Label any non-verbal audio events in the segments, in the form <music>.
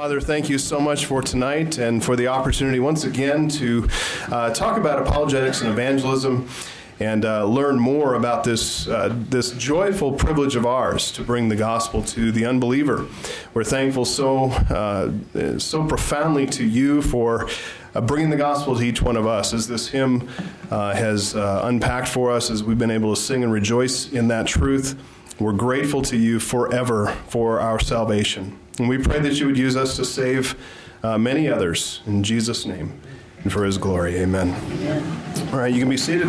Father, thank you so much for tonight and for the opportunity once again to uh, talk about apologetics and evangelism and uh, learn more about this, uh, this joyful privilege of ours to bring the gospel to the unbeliever. We're thankful so, uh, so profoundly to you for uh, bringing the gospel to each one of us, as this hymn uh, has unpacked for us, as we've been able to sing and rejoice in that truth. We're grateful to you forever for our salvation. And we pray that you would use us to save uh, many others in Jesus' name and for his glory. Amen. Amen. All right, you can be seated.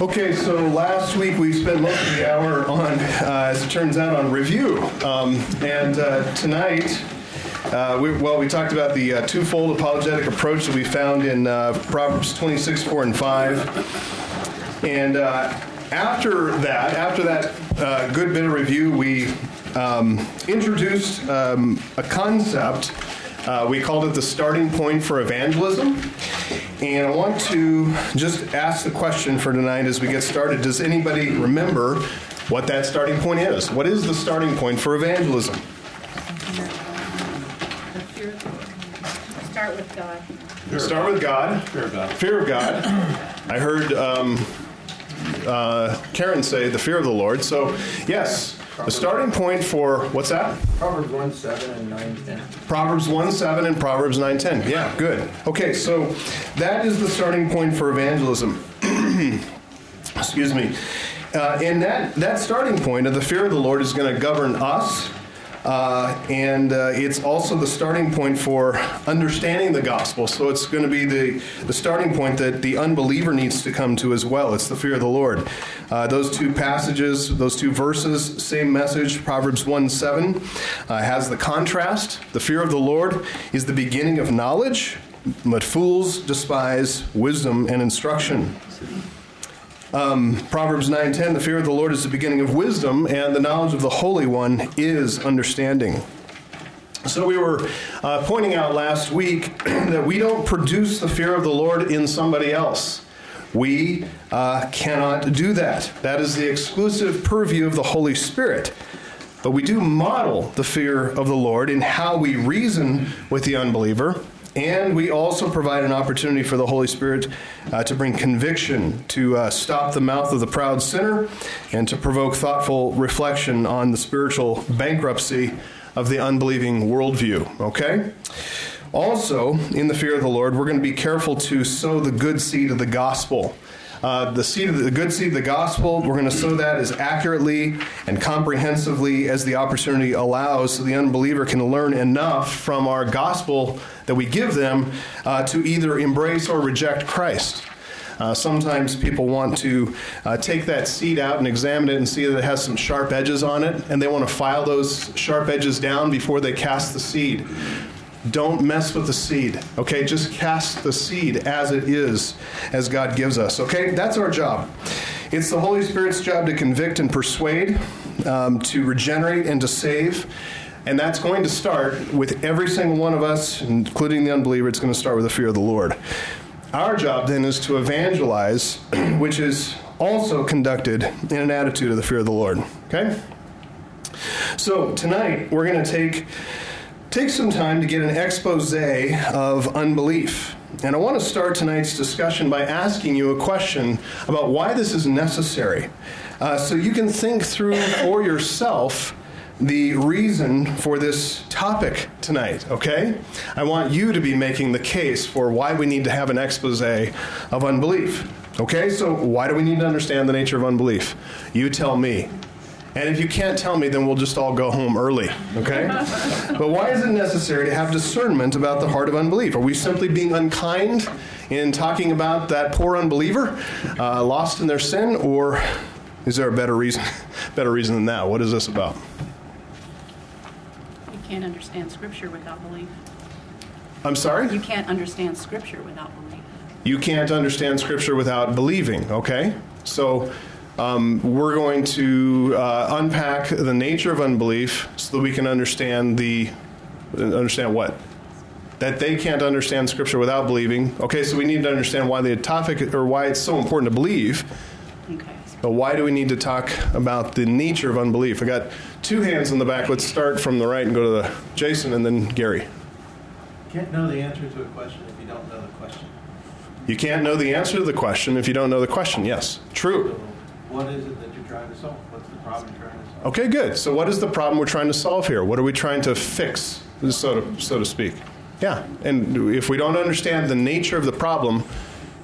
Okay, so last week we spent most of the hour on, uh, as it turns out, on review. Um, and uh, tonight, uh, we, well, we talked about the uh, twofold apologetic approach that we found in uh, Proverbs 26, 4, and 5. And uh, after that, after that uh, good bit of review, we um, introduced um, a concept. Uh, we called it the starting point for evangelism. And I want to just ask the question for tonight as we get started. Does anybody remember what that starting point is? What is the starting point for evangelism? Start with God. Start with God. Fear of God. Fear of God. I heard um, uh, Karen say the fear of the Lord. So, yes, the starting point for what's that? Proverbs 1 7 and 9 10. Proverbs 1 7 and Proverbs 9 10. Yeah, good. Okay, so that is the starting point for evangelism. <clears throat> Excuse me. Uh, and that, that starting point of the fear of the Lord is going to govern us uh, and uh, it's also the starting point for understanding the gospel. So it's going to be the, the starting point that the unbeliever needs to come to as well. It's the fear of the Lord. Uh, those two passages, those two verses, same message. Proverbs 1 7 uh, has the contrast. The fear of the Lord is the beginning of knowledge, but fools despise wisdom and instruction. Um, Proverbs 9:10, the fear of the Lord is the beginning of wisdom, and the knowledge of the Holy One is understanding. So we were uh, pointing out last week <clears throat> that we don't produce the fear of the Lord in somebody else. We uh, cannot do that. That is the exclusive purview of the Holy Spirit. But we do model the fear of the Lord in how we reason with the unbeliever and we also provide an opportunity for the Holy Spirit uh, to bring conviction, to uh, stop the mouth of the proud sinner, and to provoke thoughtful reflection on the spiritual bankruptcy of the unbelieving worldview. Okay? Also, in the fear of the Lord, we're going to be careful to sow the good seed of the gospel. Uh, the seed the good seed of the gospel, we're going to sow that as accurately and comprehensively as the opportunity allows so the unbeliever can learn enough from our gospel that we give them uh, to either embrace or reject Christ. Uh, sometimes people want to uh, take that seed out and examine it and see that it has some sharp edges on it, and they want to file those sharp edges down before they cast the seed. Don't mess with the seed, okay? Just cast the seed as it is, as God gives us, okay? That's our job. It's the Holy Spirit's job to convict and persuade, um, to regenerate and to save. And that's going to start with every single one of us, including the unbeliever. It's going to start with the fear of the Lord. Our job then is to evangelize, <clears throat> which is also conducted in an attitude of the fear of the Lord. Okay? So tonight we're going to take take some time to get an expose of unbelief. And I want to start tonight's discussion by asking you a question about why this is necessary. Uh, so you can think through for <coughs> yourself the reason for this topic tonight, okay? I want you to be making the case for why we need to have an expose of unbelief. Okay, so why do we need to understand the nature of unbelief? You tell me. And if you can't tell me, then we'll just all go home early, okay? <laughs> but why is it necessary to have discernment about the heart of unbelief? Are we simply being unkind in talking about that poor unbeliever uh, lost in their sin, or is there a better reason, <laughs> better reason than that? What is this about? You can't understand Scripture without belief. I'm sorry? You can't understand Scripture without belief. You can't understand Scripture without believing, okay? So um, we're going to uh, unpack the nature of unbelief so that we can understand the understand what that they can't understand Scripture without believing. Okay, so we need to understand why the topic or why it's so important to believe. Okay. But why do we need to talk about the nature of unbelief? I got two hands in the back. Let's start from the right and go to the Jason and then Gary. Can't know the answer to a question if you don't know the question. You can't know the answer to the question if you don't know the question. Yes, true. So what is it that you're trying to solve? What's the problem you're trying to solve? Okay, good. So, what is the problem we're trying to solve here? What are we trying to fix, so to, so to speak? Yeah, and if we don't understand the nature of the problem,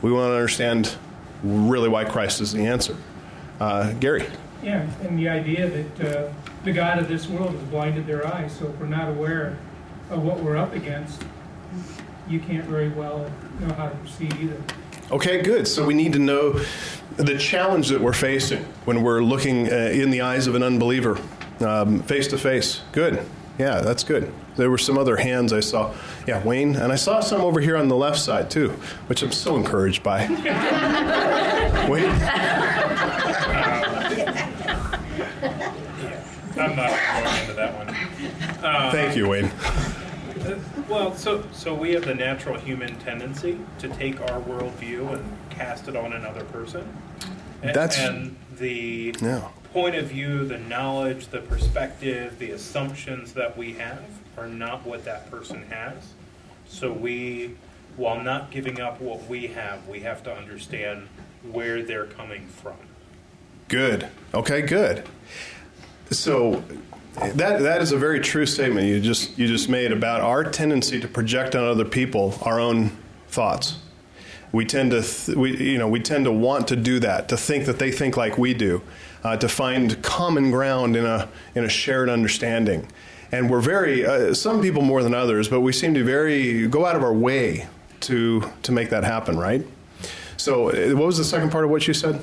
we won't understand really why Christ is the answer. Uh, Gary. Yeah, and the idea that uh, the God of this world has blinded their eyes, so if we're not aware of what we're up against, you can't very well know how to proceed either. Okay, good. So we need to know the challenge that we're facing when we're looking uh, in the eyes of an unbeliever, um, face to face. Good. Yeah, that's good. There were some other hands I saw. Yeah, Wayne, and I saw some over here on the left side too, which I'm so encouraged by. <laughs> Wayne. I'm not going into that one. Thank you, Wayne. Well, so so we have the natural human tendency to take our worldview and cast it on another person. A- That's- and the Yeah. point of view, the knowledge, the perspective, the assumptions that we have are not what that person has. So we, while not giving up what we have, we have to understand where they're coming from. Good. Okay, good. So that that is a very true statement you just you just made about our tendency to project on other people our own thoughts. We tend to th- we you know we tend to want to do that to think that they think like we do, uh, to find common ground in a in a shared understanding. And we're very uh, some people more than others, but we seem to very go out of our way to to make that happen, right? So, uh, what was the second part of what you said?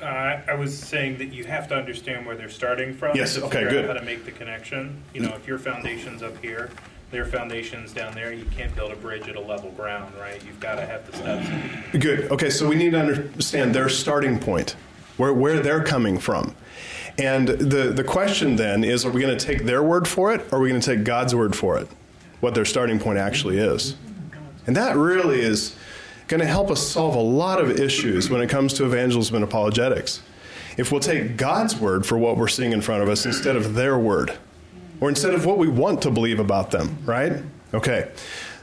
Uh, I was saying that you have to understand where they're starting from. Yes, to okay, good. How to make the connection. You know, if your foundation's up here, their foundation's down there, you can't build a bridge at a level ground, right? You've got to have the steps. Good. Okay, so we need to understand their starting point, where, where they're coming from. And the, the question then is are we going to take their word for it, or are we going to take God's word for it? What their starting point actually is. And that really is going to help us solve a lot of issues when it comes to evangelism and apologetics. If we'll take God's word for what we're seeing in front of us instead of their word, or instead of what we want to believe about them, right? Okay.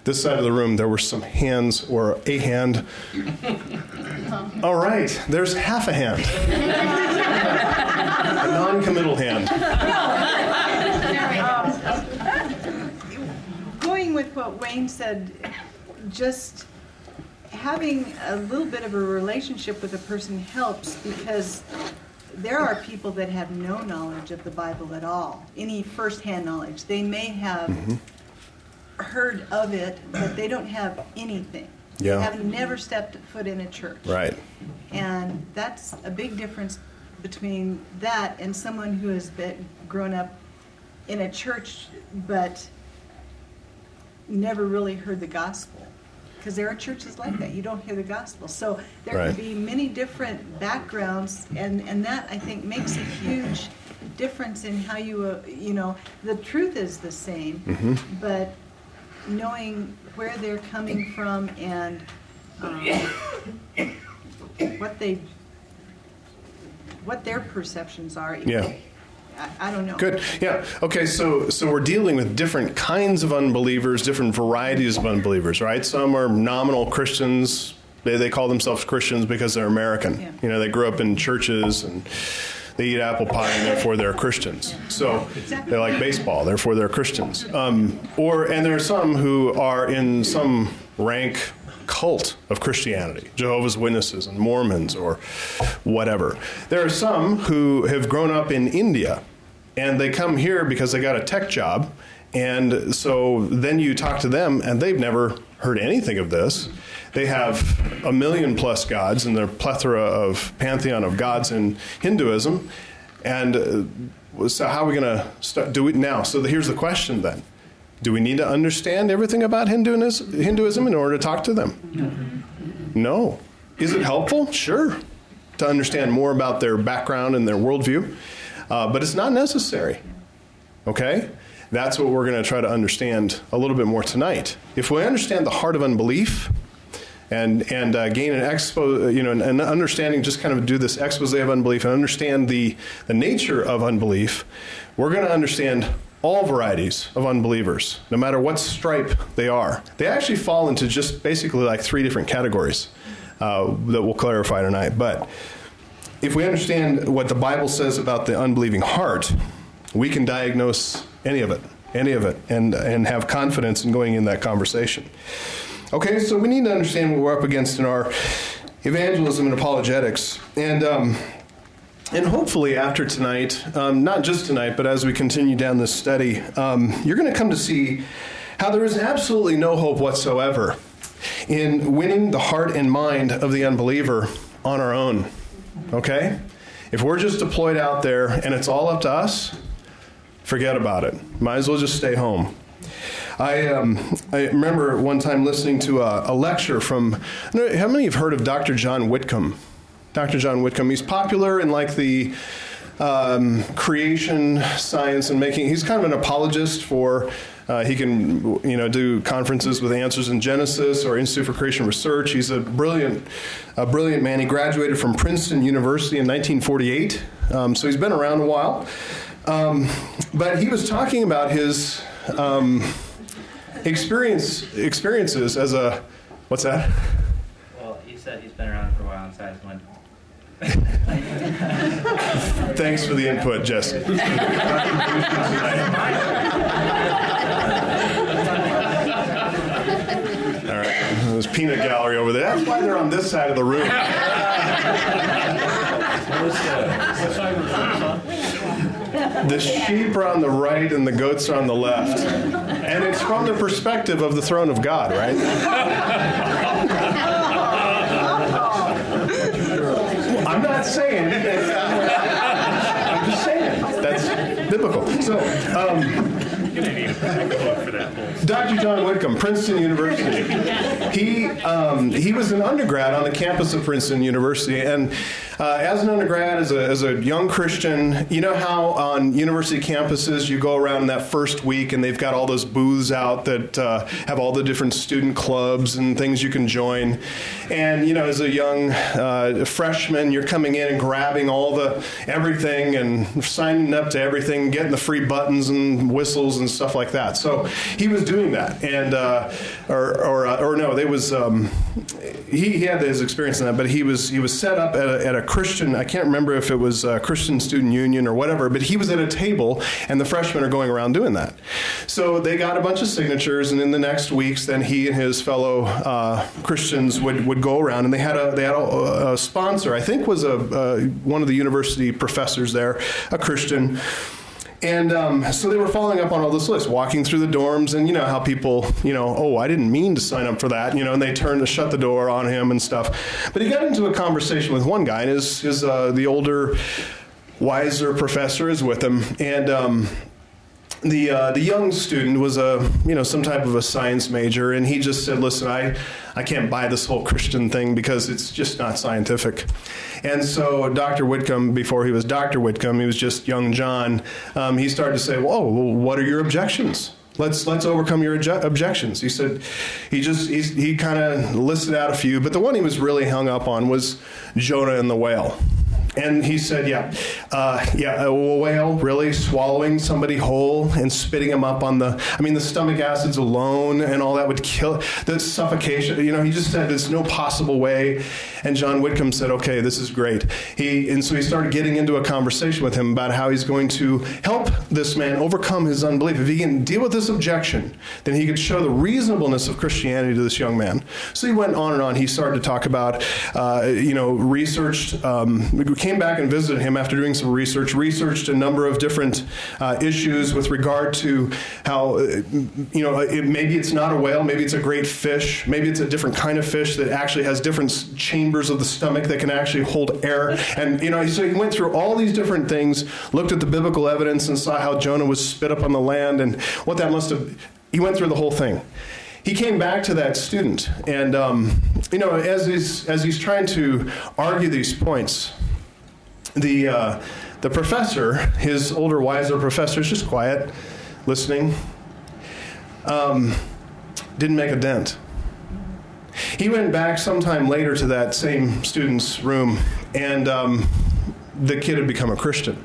This side of the room, there were some hands or a hand. <laughs> All right, there's half a hand. a non committal hand. Going with what Wayne said, just having a little bit of a relationship with a person helps because there are people that have no knowledge of the Bible at all, any firsthand knowledge. They may have mm-hmm. heard of it, but they don't have anything. Yeah. They have never stepped foot in a church. Right. And that's a big difference between that and someone who has been grown up in a church but never really heard the gospel. Because there are churches like that. You don't hear the gospel. So there Right. can be many different backgrounds, and, and that I think makes a huge difference in how you, uh, you know, the truth is the same, Mm-hmm. but knowing where they're coming from and um, what they what their perceptions are. Yeah. I, I don't know. Good. Yeah. Okay. So so we're dealing with different kinds of unbelievers, different varieties of unbelievers, right? Some are nominal Christians. They, they call themselves Christians because they're American. Yeah. You know, they grew up in churches and they eat apple pie and therefore they're Christians. So they like baseball, therefore they're Christians. Um, or and there are some who are in some rank cult of Christianity, Jehovah's Witnesses and Mormons or whatever. There are some who have grown up in India and they come here because they got a tech job. And so then you talk to them and they've never heard anything of this. They have a million plus gods and their plethora of pantheon of gods in Hinduism. And uh, so how are we going to do it now? So here's the question then. Do we need to understand everything about Hinduism, in order to talk to them? No. Is it helpful? Sure. To understand more about their background and their worldview. Uh, but it's not necessary. Okay? That's what we're going to try to understand a little bit more tonight. If we understand the heart of unbelief, and and uh, gain an expo, you know, an, an, understanding. Just kind of do this expose of unbelief and understand the the nature of unbelief. We're going to understand all varieties of unbelievers, no matter what stripe they are. They actually fall into just basically like three different categories uh, that we'll clarify tonight. But if we understand what the Bible says about the unbelieving heart, we can diagnose any of it, any of it, and, and have confidence in going in that conversation. Okay, so we need to understand what we're up against in our evangelism and apologetics. And, um, and hopefully, after tonight, um, not just tonight, but as we continue down this study, um, you're going to come to see how there is absolutely no hope whatsoever in winning the heart and mind of the unbeliever on our own. Okay? If we're just deployed out there and it's all up to us, forget about it. Might as well just stay home. I, um, I remember one time listening to a, a lecture from, how many have heard of Dr. John Whitcomb? Dr. John Whitcomb. He's popular in like the um, creation science and making, he's kind of an apologist for uh, he can, you know, do conferences with Answers in Genesis or Institute for Creation Research. He's a brilliant, a brilliant man. He graduated from Princeton University in 1948, um, so he's been around a while. Um, but he was talking about his um, experience experiences as a what's that? Well, he said he's been around for a while, and so I just went. <laughs> Thanks for the input, Jesse. <laughs> All right, there's peanut gallery over there. That's why they're on this side of the room. The sheep are on the right and the goats are on the left. And it's from the perspective of the throne of God, right? Saying. <laughs> I'm just saying. That's biblical. So, um, Dr. John Whitcomb, Princeton University. He um, he was an undergrad on the campus of Princeton University, and uh, as an undergrad, as a, as a young Christian, you know how on university campuses you go around that first week and they've got all those booths out that uh, have all the different student clubs and things you can join. And you know, as a young uh, freshman, you're coming in and grabbing all the everything and signing up to everything, getting the free buttons and whistles and stuff like that. So he was doing that, and uh, or or, uh, or no, they was um, he, he had his experience in that, but he was he was set up at a, at a Christian, I can't remember if it was a Christian Student Union or whatever, but he was at a table and the freshmen are going around doing that. So they got a bunch of signatures, and in the next weeks, then he and his fellow uh, Christians would, would go around, and they had a they had a, a sponsor. I think was a one of the university professors there, a Christian and um, so they were following up on all this list, walking through the dorms, and you know how people, you know, oh, I didn't mean to sign up for that, you know, and they turned to shut the door on him and stuff. But he got into a conversation with one guy, and his, his uh, the older, wiser professor is with him, and um, the uh, the young student was a you know some type of a science major, and he just said, "Listen, I I can't buy this whole Christian thing because it's just not scientific." And so Dr. Whitcomb, before he was Dr. Whitcomb, he was just young John. Um, he started to say, "Whoa, well, what are your objections?" Let's let's overcome your obje- objections. He said, he just he, he kind of listed out a few, but the one he was really hung up on was Jonah and the whale. And he said, yeah, uh, yeah, a whale really swallowing somebody whole and spitting them up on the, I mean, the stomach acids alone and all that would kill, the suffocation. You know, he just said there's no possible way. And John Whitcomb said, okay, this is great. He, and so he started getting into a conversation with him about how he's going to help this man overcome his unbelief. If he can deal with this objection, then he could show the reasonableness of Christianity to this young man. So he went on and on. He started to talk about, uh, you know, researched, um, came back and visited him after doing some research, researched a number of different uh, issues with regard to how, uh, you know, it, maybe it's not a whale, maybe it's a great fish, maybe it's a different kind of fish that actually has different chambers of the stomach that can actually hold air. And, you know, so he went through all these different things, looked at the biblical evidence, and saw how Jonah was spit up on the land and what that must have. He went through the whole thing he came back to that student, and um, you know, as he's as he's trying to argue these points, the, uh, the professor, his older, wiser professor, is just quiet, listening, um, didn't make a dent. He went back sometime later to that same student's room, and um, the kid had become a Christian.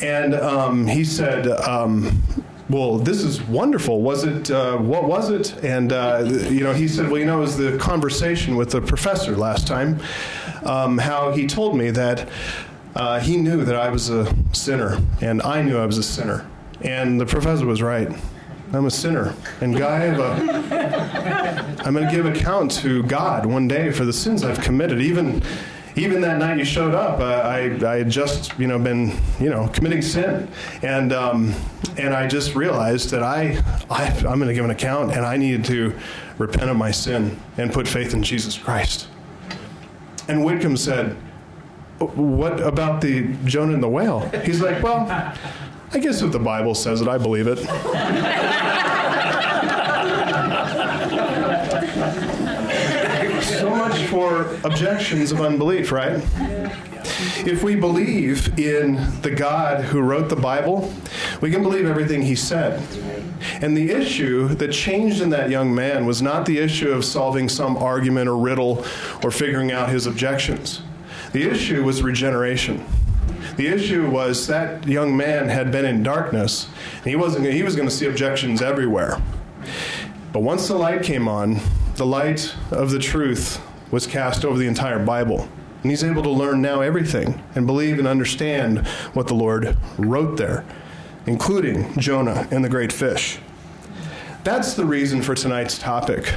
And um, he said, um, well, this is wonderful. Was it, uh, what was it? And, uh, you know, he said, well, you know, it was the conversation with the professor last time, um, how he told me that uh, he knew that I was a sinner, and I knew I was a sinner. And the professor was right. I'm a sinner. And I have a, I'm going to give account to God one day for the sins I've committed, even even that night you showed up, uh, I, I had just you know been you know committing sin, and um, and I just realized that I, I I'm going to give an account, and I needed to repent of my sin and put faith in Jesus Christ. And Whitcomb said, "What about the Jonah and the whale?" He's like, "Well, I guess if the Bible says it, I believe it." so much for objections of unbelief, right? If we believe in the God who wrote the Bible, we can believe everything he said. And the issue that changed in that young man was not the issue of solving some argument or riddle or figuring out his objections. The issue was regeneration. The issue was that young man had been in darkness, and he wasn't he was going to see objections everywhere. But once the light came on, the light of the truth was cast over the entire Bible. And he's able to learn now everything and believe and understand what the Lord wrote there, including Jonah and the great fish. That's the reason for tonight's topic.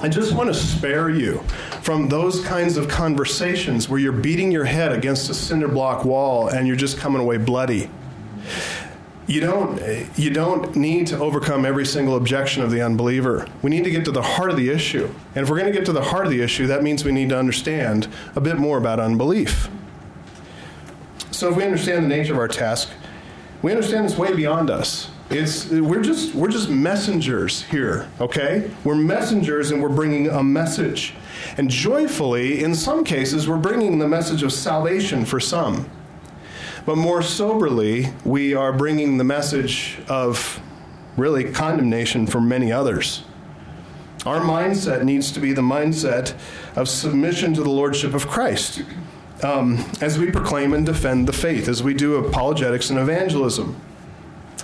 I just want to spare you from those kinds of conversations where you're beating your head against a cinder block wall and you're just coming away bloody. You don't, you don't need to overcome every single objection of the unbeliever. We need to get to the heart of the issue. And if we're going to get to the heart of the issue, that means we need to understand a bit more about unbelief. So if we understand the nature of our task, we understand it's way beyond us. It's, we're, just, we're just messengers here, okay? We're messengers and we're bringing a message. And joyfully, in some cases, we're bringing the message of salvation for some. But more soberly, we are bringing the message of really condemnation for many others. Our mindset needs to be the mindset of submission to the Lordship of Christ um, as we proclaim and defend the faith, as we do apologetics and evangelism.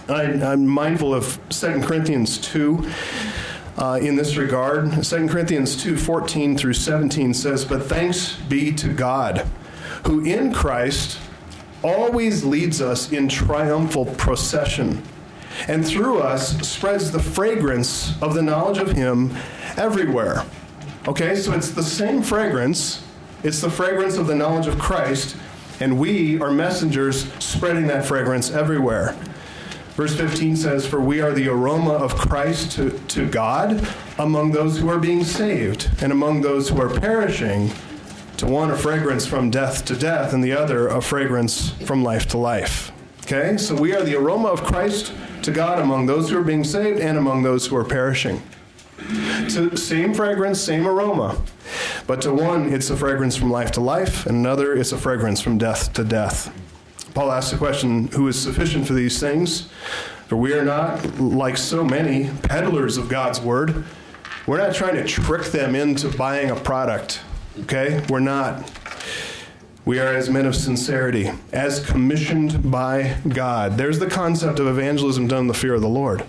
I, am mindful of 2 Corinthians 2 uh, in this regard. 2 Corinthians 2 14 through 17 says, But thanks be to God, who in Christ always leads us in triumphal procession, and through us spreads the fragrance of the knowledge of Him everywhere. Okay, so it's the same fragrance, it's the fragrance of the knowledge of Christ, and we are messengers spreading that fragrance everywhere. Verse 15 says, For we are the aroma of Christ to, to God among those who are being saved, and among those who are perishing, to one a fragrance from death to death, and the other a fragrance from life to life. Okay? So we are the aroma of Christ to God among those who are being saved and among those who are perishing. So same fragrance, same aroma. But to one, it's a fragrance from life to life, and another, it's a fragrance from death to death. Paul asks the question who is sufficient for these things? For we are not, like so many, peddlers of God's word. We're not trying to trick them into buying a product, okay? We're not. We are as men of sincerity, as commissioned by God. There's the concept of evangelism done in the fear of the Lord.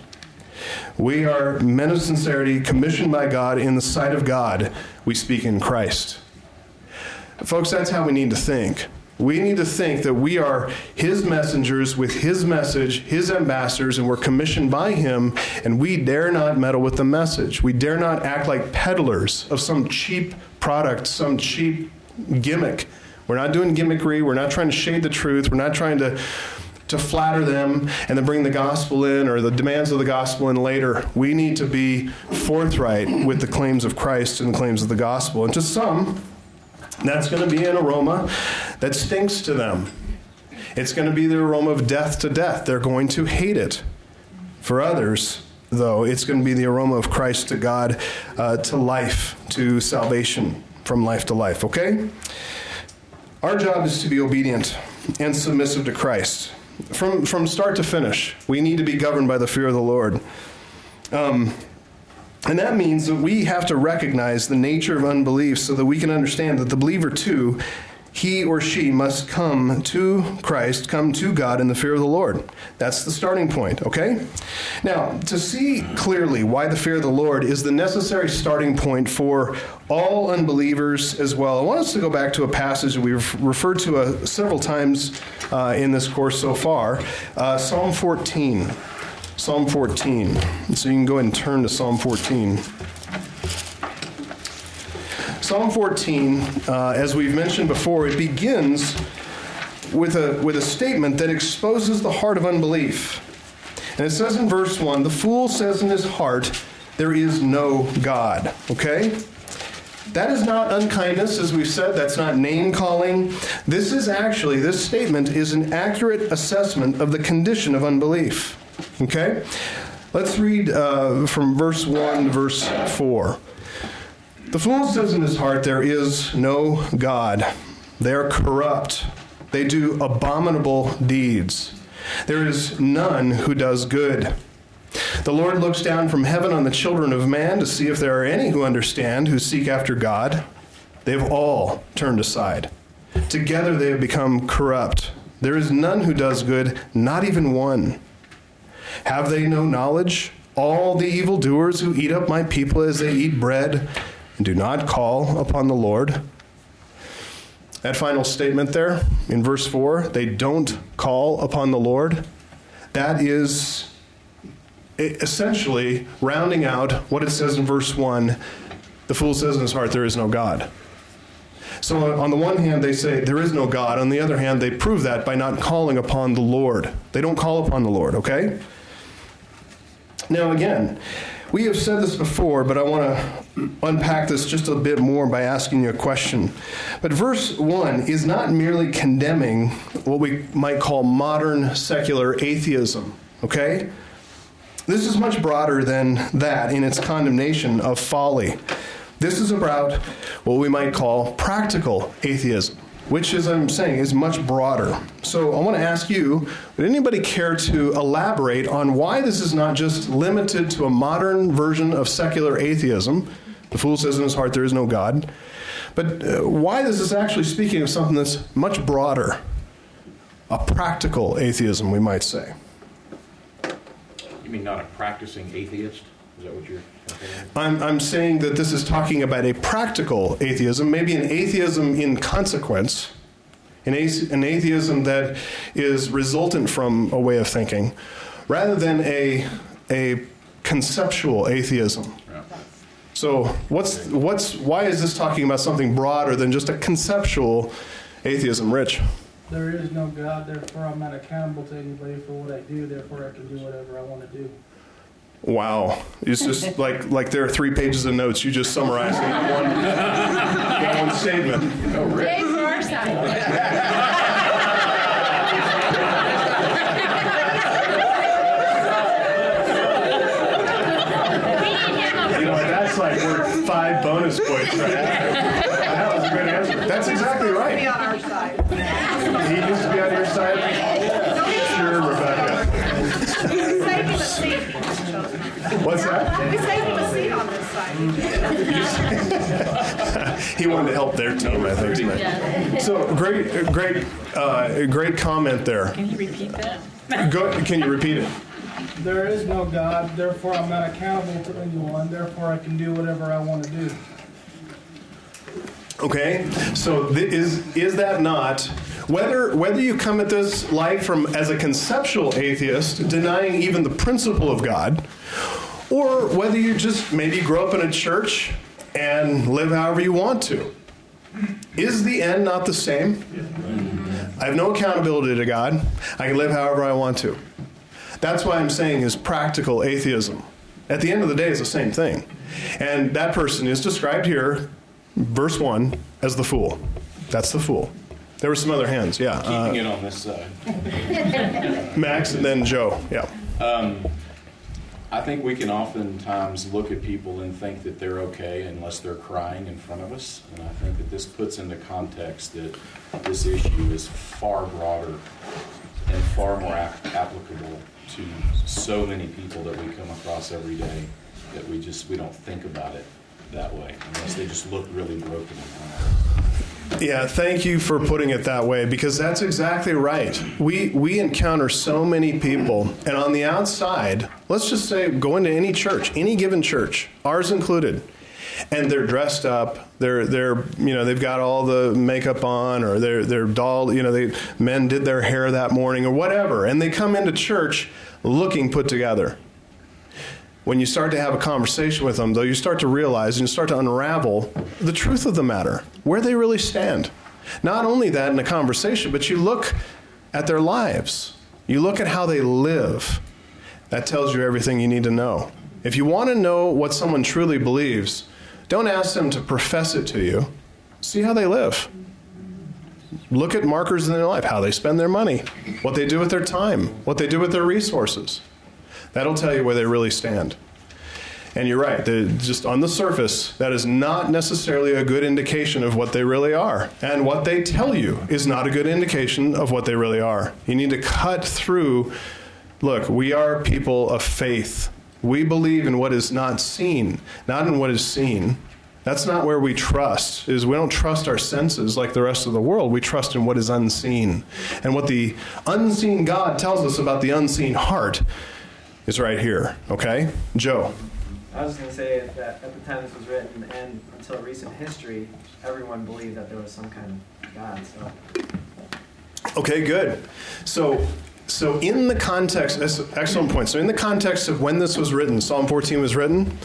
We are men of sincerity, commissioned by God in the sight of God. We speak in Christ. Folks, that's how we need to think. We need to think that we are His messengers with His message, His ambassadors, and we're commissioned by Him, and we dare not meddle with the message. We dare not act like peddlers of some cheap product, some cheap gimmick. We're not doing gimmickry. We're not trying to shade the truth. We're not trying to, to flatter them and then bring the gospel in or the demands of the gospel in later. We need to be forthright with the claims of Christ and the claims of the gospel. And to some, that's going to be an aroma that stinks to them. It's going to be the aroma of death to death. They're going to hate it. For others, though, it's going to be the aroma of Christ to God, uh, to life, to salvation, from life to life, okay? Our job is to be obedient and submissive to Christ. from, from start to finish, we need to be governed by the fear of the Lord. Um, and that means that we have to recognize the nature of unbelief so that we can understand that the believer, too, he or she must come to Christ, come to God in the fear of the Lord. That's the starting point, okay? Now, to see clearly why the fear of the Lord is the necessary starting point for all unbelievers as well, I want us to go back to a passage we've referred to uh, several times uh, in this course so far uh, Psalm 14. Psalm 14. So you can go ahead and turn to Psalm 14. Psalm 14, uh, as we've mentioned before, it begins with a, with a statement that exposes the heart of unbelief. And it says in verse 1 The fool says in his heart, There is no God. Okay? That is not unkindness, as we've said. That's not name calling. This is actually, this statement is an accurate assessment of the condition of unbelief. Okay? Let's read uh, from verse 1 to verse 4. The fool says in his heart, There is no God. They are corrupt. They do abominable deeds. There is none who does good. The Lord looks down from heaven on the children of man to see if there are any who understand, who seek after God. They have all turned aside. Together they have become corrupt. There is none who does good, not even one. Have they no knowledge? All the evildoers who eat up my people as they eat bread do not call upon the Lord. That final statement there in verse 4 they don't call upon the Lord. That is essentially rounding out what it says in verse 1 the fool says in his heart, There is no God. So, uh, on the one hand, they say there is no God. On the other hand, they prove that by not calling upon the Lord. They don't call upon the Lord, okay? Now, again, we have said this before, but I want to unpack this just a bit more by asking you a question. But verse 1 is not merely condemning what we might call modern secular atheism, okay? This is much broader than that in its condemnation of folly. This is about what we might call practical atheism, which, as I'm saying, is much broader. So I want to ask you would anybody care to elaborate on why this is not just limited to a modern version of secular atheism? The fool says in his heart, There is no God. But uh, why this is actually speaking of something that's much broader, a practical atheism, we might say. You mean not a practicing atheist? Is that what you're? I'm, I'm saying that this is talking about a practical atheism, maybe an atheism in consequence, an, an atheism that is resultant from a way of thinking, rather than a, a conceptual atheism. So, what's, what's, why is this talking about something broader than just a conceptual atheism, Rich? There is no God, therefore I'm not accountable to anybody for what I do, therefore I can do whatever I want to do. Wow, it's just <laughs> like like there are three pages of notes. You just summarized it in one, one statement. Yay for <laughs> our side. You know, that's like worth five bonus points right there. <laughs> That was a good answer. That's exactly Be right. on our side. He used to be on your side. Sure, Rebecca. We saved him a seat. What's that? We saved him a seat on this side. He wanted to help their team, I think. tonight. So great, great, uh, great comment there. Can you repeat that? Go, can you repeat it? There is no God, therefore I'm not accountable to anyone, therefore I can do whatever I want to do. Okay, so th- is is that not whether whether you come at this life from as a conceptual atheist, denying even the principle of God, or whether you just maybe grow up in a church and live however you want to, is the end not the same? I have no accountability to God. I can live however I want to. That's why I'm saying is practical atheism. At the end of the day, it's the same thing. And that person is described here, verse 1, as the fool. That's the fool. There were some other hands, yeah. Uh, Keeping it on this side. <laughs> Max and then Joe, yeah. I think we can oftentimes look at people and think that they're okay unless they're crying in front of us. And I think that this puts into context that this issue is far broader and far more ap- applicable to so many people that we come across every day that we just we don't think about it that way unless they just look really broken. Yeah, thank you for putting it that way because that's exactly right. We we encounter so many people, and on the outside, let's just say go into any church, any given church, ours included, and they're dressed up. They're they're you know they've got all the makeup on, or they're they're doll. You know, they men did their hair that morning or whatever, and they come into church looking put together when you start to have a conversation with them, though, you start to realize and you start to unravel the truth of the matter, where they really stand. Not only that in a conversation, but you look at their lives, you look at how they live. That tells you everything you need to know. If you want to know what someone truly believes, don't ask them to profess it to you. See how they live. Look at markers in their life, how they spend their money, what they do with their time, what they do with their resources. That'll tell you where they really stand. And you're right, just on the surface, that is not necessarily a good indication of what they really are. And what they tell you is not a good indication of what they really are. You need to cut through. Look, we are people of faith. We believe in what is not seen, not in what is seen. That's not where we trust. Is we don't trust our senses like the rest of the world. We trust in what is unseen. And what the unseen God tells us about the unseen heart is right here, okay? Joe. I was going to say that at the time this was written and until recent history, everyone believed that there was some kind of God. So Okay, good. So, so in the context, that's an excellent point. So, in the context of when this was written, Psalm 14 was written,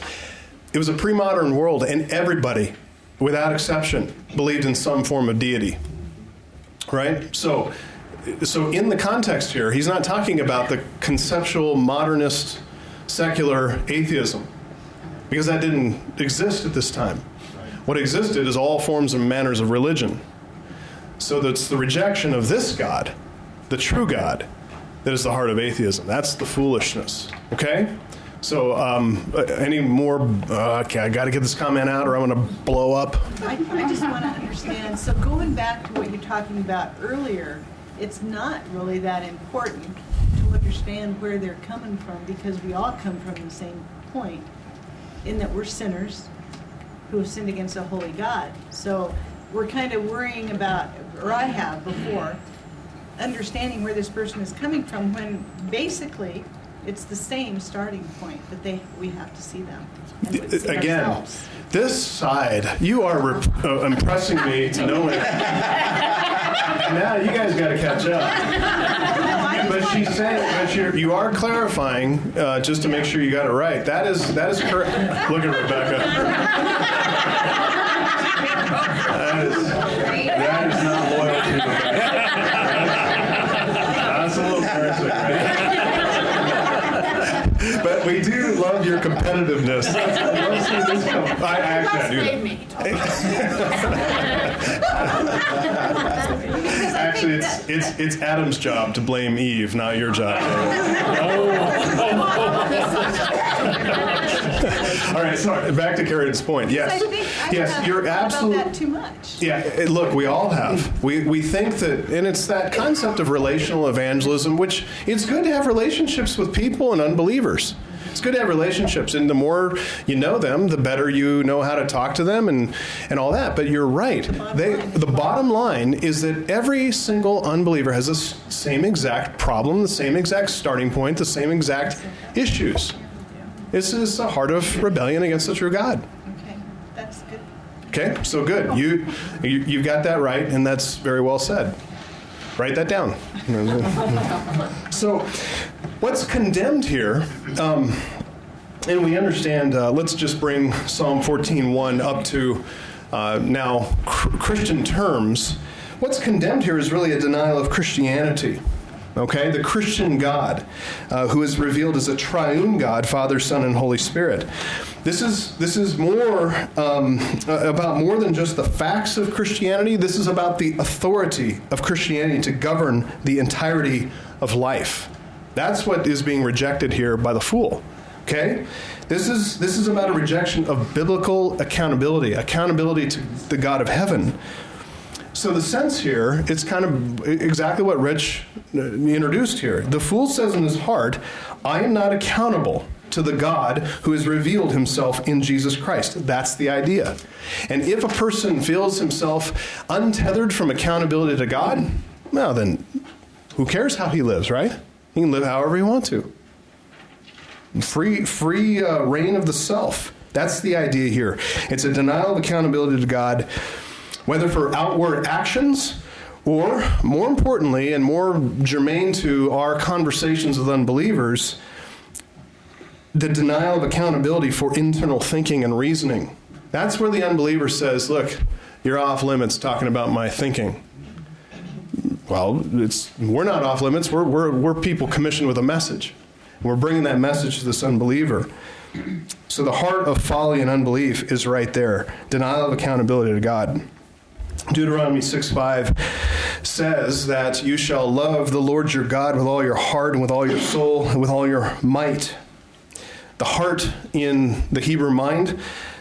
it was a pre modern world, and everybody, without exception, believed in some form of deity. Right? So, so in the context here, he's not talking about the conceptual modernist secular atheism because that didn't exist at this time. What existed is all forms and manners of religion. So that's the rejection of this God, the true God, that is the heart of atheism. That's the foolishness. Okay? So, um, any more? Uh, okay, I got to get this comment out, or I'm going to blow up. I, I just want to understand, so going back to what you're talking about earlier, it's not really that important to understand where they're coming from because we all come from the same point in that we're sinners who have sinned against a holy God. So we're kind of worrying about, or I have before, understanding where this person is coming from when basically it's the same starting point that they we have to see them see Again, ourselves. this side, you are rep- uh, impressing me to know it. Now you guys got to catch up. But she's saying, but you're, you are clarifying uh, just to make sure you got it right. That is that is correct. Look at Rebecca. <laughs> That is, that is not loyalty. That's a little embarrassing, right? But we do love your competitiveness. Let's see this come. I actually I do. <laughs> Actually, it's, it's it's Adam's job to blame Eve, not your job. <laughs> All right, sorry. Back to Karen's point. I Yes, think I yes, have you're absolutely. that too much. Yeah, eh, look, we all have. We, we think that, and it's that concept of relational evangelism, which it's good to have relationships with people and unbelievers. It's good to have relationships, and the more you know them, the better you know how to talk to them and, and all that. But you're right. They, the bottom line is that every single unbeliever has the same exact problem, the same exact starting point, the same exact issues. This is the heart of rebellion against the true God. Okay, that's good. Okay, so good. You, you you've got that right, and that's very well said. Write that down. <laughs> so, what's condemned here? Um, and we understand. Uh, let's just bring Psalm 14:1 up to uh, now cr- Christian terms. What's condemned here is really a denial of Christianity. Okay, the Christian God, uh, who is revealed as a triune God, Father, Son, and Holy Spirit. This is this is more um, about more than just the facts of Christianity. This is about the authority of Christianity to govern the entirety of life. That's what is being rejected here by the fool. Okay, this is this is about a rejection of biblical accountability, accountability to the God of heaven. So the sense here, it's kind of exactly what Rich uh, introduced here. The fool says in his heart, I am not accountable to the God who has revealed himself in Jesus Christ. That's the idea. And if a person feels himself untethered from accountability to God, well, then who cares how he lives, right? He can live however he wants to. Free, free uh, reign of the self. That's the idea here. It's a denial of accountability to God, whether for outward actions or, more importantly, and more germane to our conversations with unbelievers, the denial of accountability for internal thinking and reasoning. That's where the unbeliever says, Look, you're off limits talking about my thinking. Well, it's, we're not off limits. We're, we're, we're people commissioned with a message. We're bringing that message to this unbeliever. So the heart of folly and unbelief is right there denial of accountability to God. Deuteronomy 6 5 says that you shall love the Lord your God with all your heart and with all your soul and with all your might. The heart in the Hebrew mind, it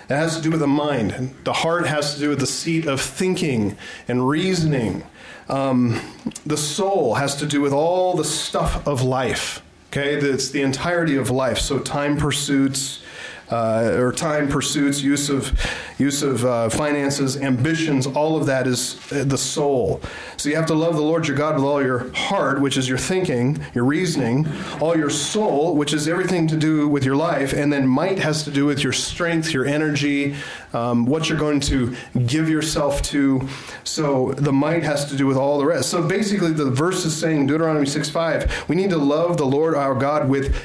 has to do with the mind. The heart has to do with the seat of thinking and reasoning. Um, the soul has to do with all the stuff of life. Okay, it's the entirety of life. So time pursuits, uh, or time pursuits, use of use of uh, finances, ambitions, all of that is uh, the soul. So you have to love the Lord your God with all your heart, which is your thinking, your reasoning, all your soul, which is everything to do with your life, and then might has to do with your strength, your energy, um, what you're going to give yourself to. So the might has to do with all the rest. So basically, the verse is saying, Deuteronomy 6 5, we need to love the Lord our God with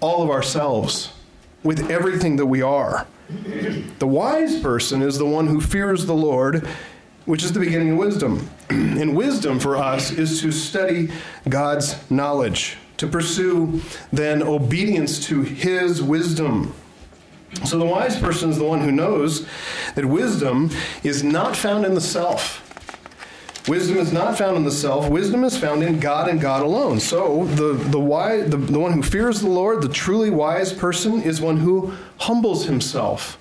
all of ourselves with everything that we are. The wise person is the one who fears the Lord, which is the beginning of wisdom. <clears throat> and wisdom for us is to study God's knowledge, to pursue then obedience to his wisdom. So the wise person is the one who knows that wisdom is not found in the self. Wisdom is not found in the self. Wisdom is found in God and God alone. So the the wise, the, the one who fears the Lord, the truly wise person, is one who humbles himself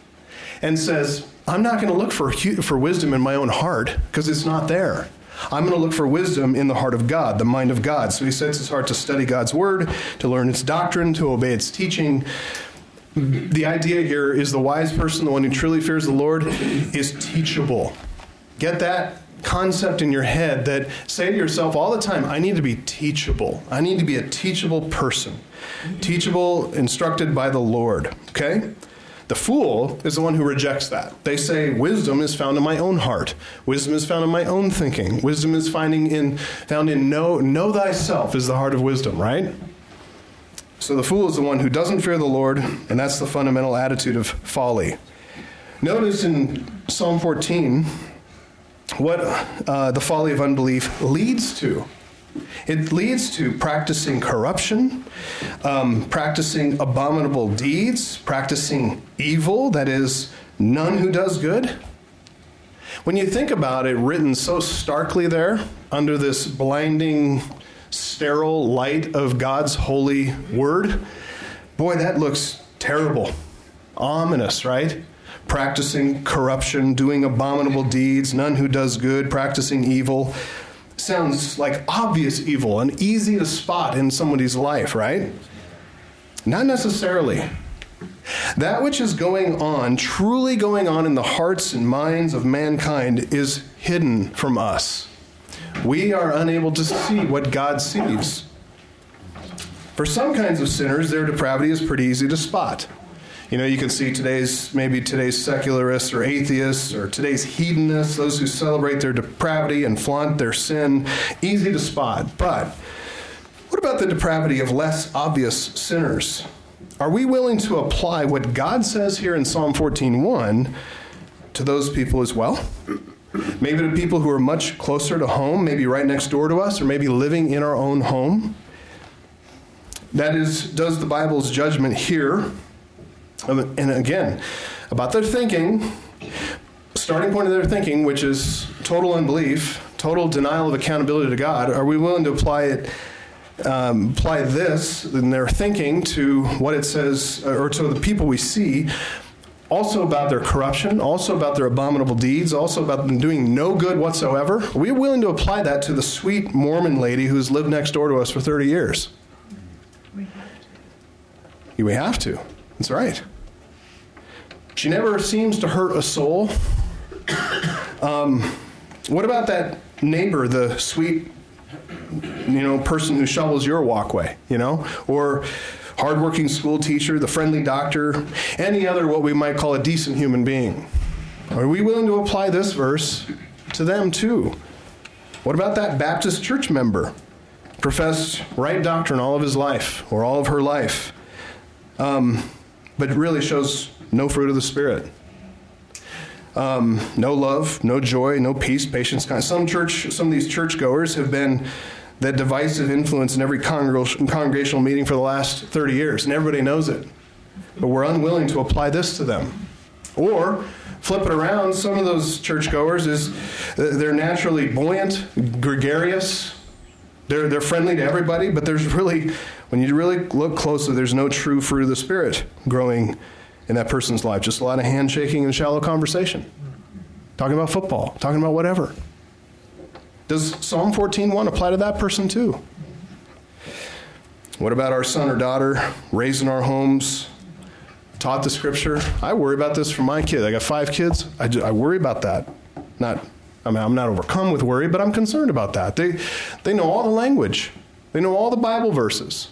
and says, "I'm not going to look for for wisdom in my own heart because it's not there. I'm going to look for wisdom in the heart of God, the mind of God." So he sets his heart to study God's word, to learn its doctrine, to obey its teaching. The idea here is the wise person, the one who truly fears the Lord, is teachable. Get that? Concept in your head that say to yourself all the time, I need to be teachable. I need to be a teachable person. Teachable, instructed by the Lord. Okay? The fool is the one who rejects that. They say wisdom is found in my own heart. Wisdom is found in my own thinking. Wisdom is finding in found in know know thyself is the heart of wisdom, right? So the fool is the one who doesn't fear the Lord, and that's the fundamental attitude of folly. Notice in Psalm 14, what uh, the folly of unbelief leads to. It leads to practicing corruption, um, practicing abominable deeds, practicing evil, that is, none who does good. When you think about it, written so starkly there, under this blinding, sterile light of God's holy word, boy, that looks terrible, ominous, right? Practicing corruption, doing abominable deeds, none who does good, practicing evil. Sounds like obvious evil and easy to spot in somebody's life, right? Not necessarily. That which is going on, truly going on in the hearts and minds of mankind, is hidden from us. We are unable to see what God sees. For some kinds of sinners, their depravity is pretty easy to spot. You know, you can see today's, maybe today's secularists or atheists or today's hedonists, those who celebrate their depravity and flaunt their sin, easy to spot. But what about the depravity of less obvious sinners? Are we willing to apply what God says here in Psalm 14:1 to those people as well? Maybe to people who are much closer to home, maybe right next door to us, or maybe living in our own home? That is, does the Bible's judgment here and again, about their thinking, starting point of their thinking, which is total unbelief, total denial of accountability to God, are we willing to apply it? Um, apply this in their thinking to what it says, or to the people we see, also about their corruption, also about their abominable deeds, also about them doing no good whatsoever? Are we willing to apply that to the sweet Mormon lady who's lived next door to us for 30 years? We have to. We have to. That's right. She never seems to hurt a soul. Um, what about that neighbor, the sweet, you know, person who shovels your walkway, you know, or hardworking school teacher, the friendly doctor, any other what we might call a decent human being? Are we willing to apply this verse to them too? What about that Baptist church member, professed right doctrine all of his life or all of her life, um, but it really shows no fruit of the Spirit? Um, no love, no joy, no peace, patience. Kind. Some church, some of these churchgoers have been that divisive influence in every congregational meeting for the last 30 years, and everybody knows it. But we're unwilling to apply this to them. Or flip it around, some of those churchgoers is they're naturally buoyant, gregarious. They're, they're friendly to everybody, but there's really, when you really look closely, there's no true fruit of the Spirit growing in that person's life. Just a lot of handshaking and shallow conversation. Talking about football, talking about whatever. Does Psalm 14:1 apply to that person too? What about our son or daughter raised in our homes, taught the scripture? I worry about this for my kid. I got five kids. I, I worry about that. Not, I mean, I'm not overcome with worry, but I'm concerned about that. They, they know all the language. They know all the Bible verses.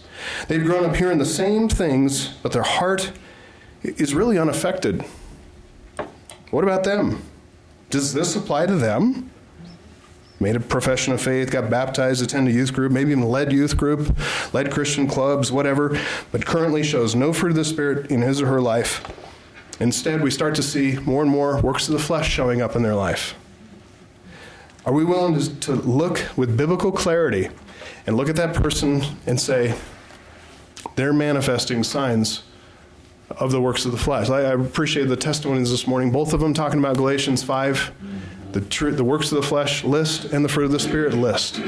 They've grown up hearing the same things, but their heart is really unaffected. What about them? Does this apply to them? Made a profession of faith, got baptized, attended a youth group, maybe even led youth group, led Christian clubs, whatever, but currently shows no fruit of the Spirit in his or her life. Instead, we start to see more and more works of the flesh showing up in their life. Are we willing to, to look with biblical clarity and look at that person and say, they're manifesting signs of the works of the flesh. I, I appreciate the testimonies this morning, both of them talking about Galatians 5, the, tr- the works of the flesh list and the fruit of the Spirit list.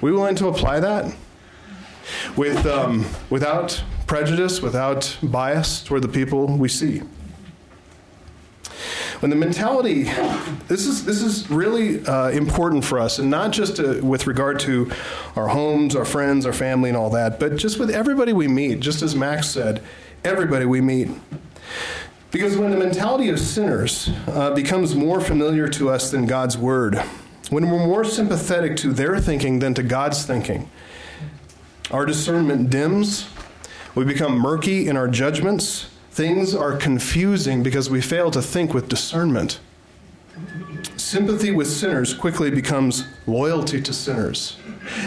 We willing to apply that with, um, without prejudice, without bias toward the people we see. When the mentality, this is this is really uh, important for us, and not just to, with regard to our homes, our friends, our family, and all that, but just with everybody we meet. Just as Max said, everybody we meet. Because when the mentality of sinners uh, becomes more familiar to us than God's word, when we're more sympathetic to their thinking than to God's thinking, our discernment dims, we become murky in our judgments, things are confusing because we fail to think with discernment. Sympathy with sinners quickly becomes loyalty to sinners.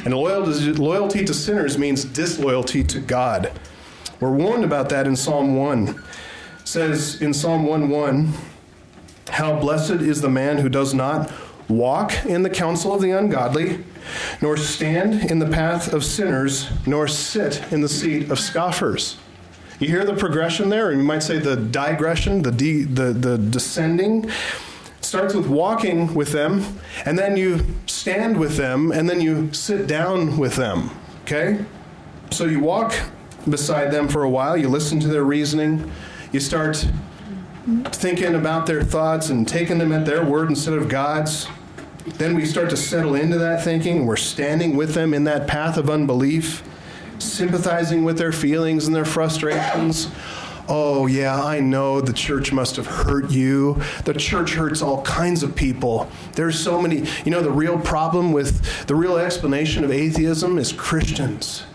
And loyalty to sinners means disloyalty to God. We're warned about that in Psalm 1. It says in Psalm 1 1, How blessed is the man who does not walk in the counsel of the ungodly, nor stand in the path of sinners, nor sit in the seat of scoffers. You hear the progression there, and you might say the digression, the, de- the, the descending. It starts with walking with them, and then you stand with them, and then you sit down with them. Okay? So you walk beside them for a while, you listen to their reasoning, you start thinking about their thoughts and taking them at their word instead of God's. Then we start to settle into that thinking. We're standing with them in that path of unbelief, sympathizing with their feelings and their frustrations. Oh, yeah, I know the church must have hurt you. The church hurts all kinds of people. There's so many, you know, the real problem with the real explanation of atheism is Christians.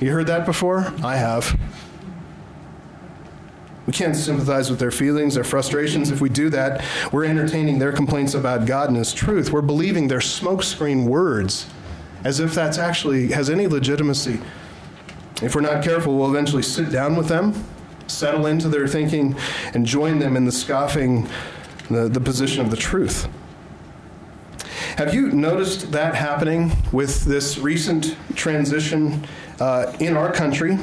You heard that before? I have. We can't sympathize with their feelings, their frustrations. If we do that, we're entertaining their complaints about God and His truth. We're believing their smokescreen words as if that's actually has any legitimacy. If we're not careful, we'll eventually sit down with them, settle into their thinking, and join them in the scoffing the, the position of the truth. Have you noticed that happening with this recent transition uh, in our country?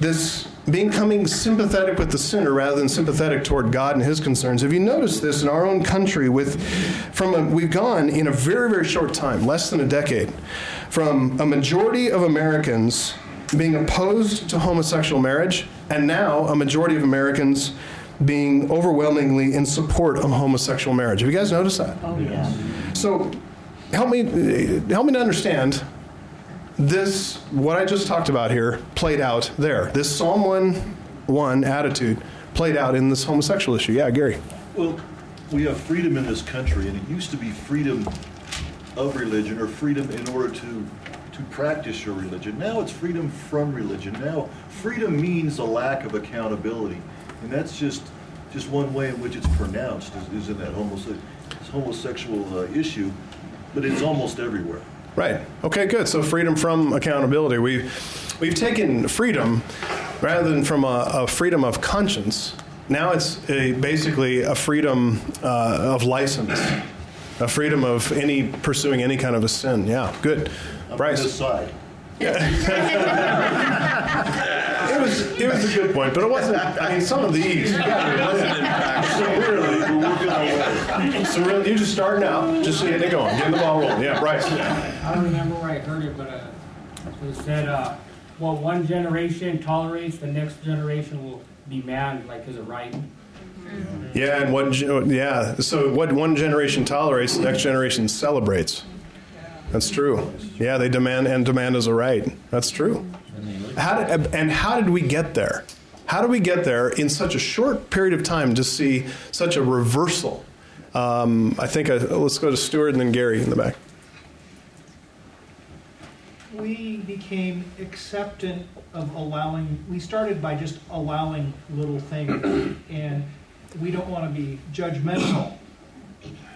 This becoming sympathetic with the sinner rather than sympathetic toward God and His concerns. Have you noticed this in our own country? With from a, we've gone in a very very short time, less than a decade, from a majority of Americans being opposed to homosexual marriage, and now a majority of Americans being overwhelmingly in support of homosexual marriage. Have you guys noticed that? Oh, yeah. So, help me help me to understand this what I just talked about here played out there. This Psalm 1 1 attitude played out in this homosexual issue. Yeah, Gary. Well, we have freedom in this country, and it used to be freedom of religion or freedom in order to to practice your religion. Now it's freedom from religion. Now freedom means a lack of accountability, and that's just just one way in which it's pronounced is, in that homose- homosexual uh, issue, but it's almost everywhere. Right. Okay, good. So freedom from accountability. We've we've taken freedom rather than from a, a freedom of conscience. Now it's a, basically a freedom uh, of license, a freedom of any pursuing any kind of a sin. Yeah, good. I'm Bryce. on this side. <laughs> It was it was a good point, but it wasn't. I mean, some of these. You got to So really, We're working our way. so really, you're just starting out, just getting it going, getting the ball rolling. Yeah, Bryce. I don't remember where I heard it, but uh, it said, uh, what one generation tolerates, the next generation will be mad, like, is it right? Yeah, and what? Yeah, so what one generation tolerates, the next generation celebrates. That's true. Yeah, they demand and demand is a right. That's true. How did, and how did we get there? How did we get there in such a short period of time to see such a reversal? Um, I think I, let's go to Stuart and then Gary in the back. we became acceptant of allowing, we started by just allowing little things. And we don't want to be judgmental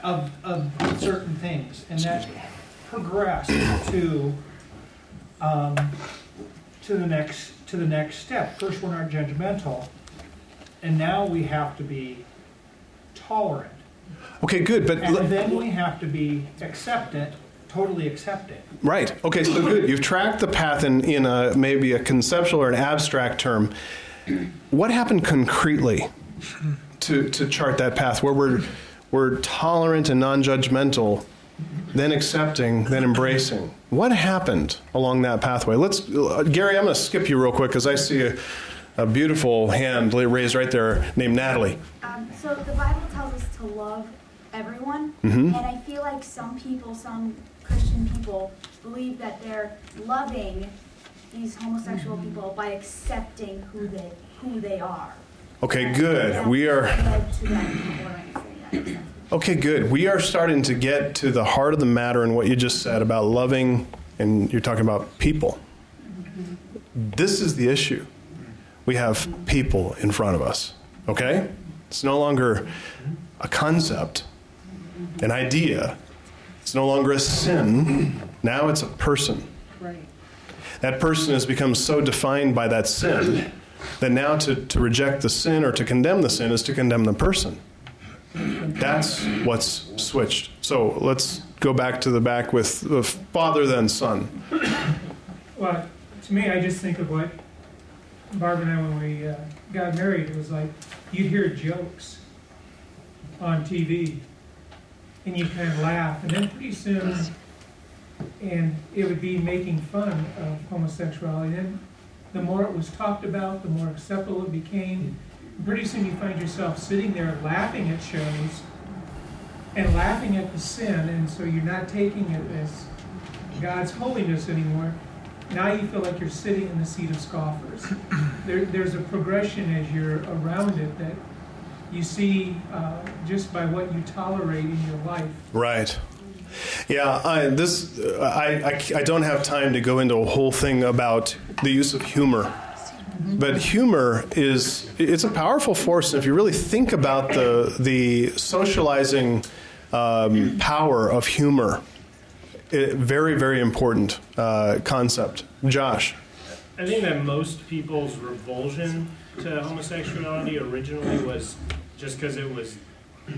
of, of certain things. And that progressed to, um, to the next, to the next step. First, we're not judgmental. And now we have to be tolerant. Okay, good, but And then we have to be acceptant, totally accepting. Right. Okay, so good. You've tracked the path in, in a, maybe a conceptual or an abstract term. What happened concretely to, to chart that path where we're, we're tolerant and non judgmental, then accepting, then embracing? What happened along that pathway? Let's, uh, Gary, I'm going to skip you real quick because I see a, a beautiful hand raised right there named Natalie. Um, so the Bible tells us to love everyone, Mhm. and I feel like some people, some Christian people, believe that they're loving these homosexual people by accepting who they who they are. Okay, good. We are. Led to that tolerance, if that makes sense. Okay, good. We are starting to get to the heart of the matter in what you just said about loving, and you're talking about people. This is the issue. We have people in front of us, okay? It's no longer a concept, an idea. It's no longer a sin. Now it's a person. Right. That person has become so defined by that sin that now to, to reject the sin or to condemn the sin is to condemn the person. That's what's switched. So let's go back to the back with the father then son. Well, to me, I just think of what Barbara and I, when we uh, got married, it was like you'd hear jokes on TV and you kind of laugh, and then pretty soon, and it would be making fun of homosexuality. Then the more it was talked about, the more acceptable it became. Pretty soon, you find yourself sitting there laughing at shows and laughing at the sin, and so you're not taking it as God's holiness anymore. Now you feel like you're sitting in the seat of scoffers. <coughs> There, there's a progression as you're around it that you see uh, just by what you tolerate in your life. Right. Yeah, I, this I, I, I don't have time to go into a whole thing about the use of humor. But humor is it's a powerful force. And if you really think about the the socializing um, power of humor, it, very very important uh, concept. Josh. I think that most people's revulsion to homosexuality originally was just because it was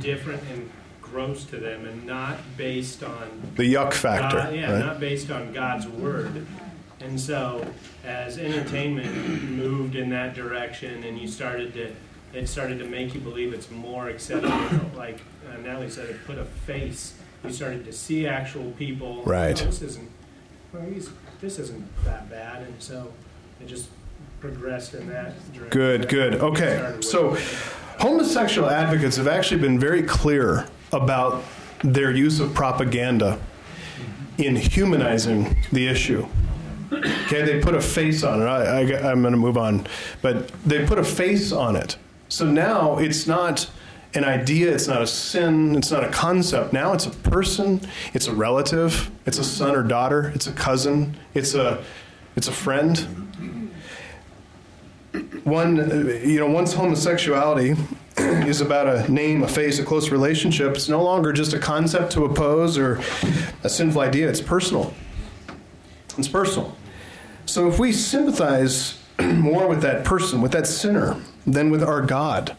different and gross to them and not based on The yuck factor, God- yeah, right? not based on God's word. And so, as entertainment moved in that direction, and you started to, it started to make you believe it's more acceptable. Like uh, Natalie said, it put a face. You started to see actual people. Right. Oh, this isn't. Well, this isn't that bad, and so it just progressed in that direction. Good, good. Okay, so Homosexual advocates have actually been very clear about their use of propaganda in humanizing the issue. Okay, they put a face on it. I, I, I'm going to move on, but they put a face on it. So now it's not an idea, it's not a sin, it's not a concept. Now it's a person, it's a relative, it's a son or daughter, it's a cousin, it's a it's a friend. One, you know, once homosexuality <clears throat> is about a name, a face, a close relationship, it's no longer just a concept to oppose or a sinful idea. It's personal. It's personal. So if we sympathize <clears throat> more with that person, with that sinner, than with our God,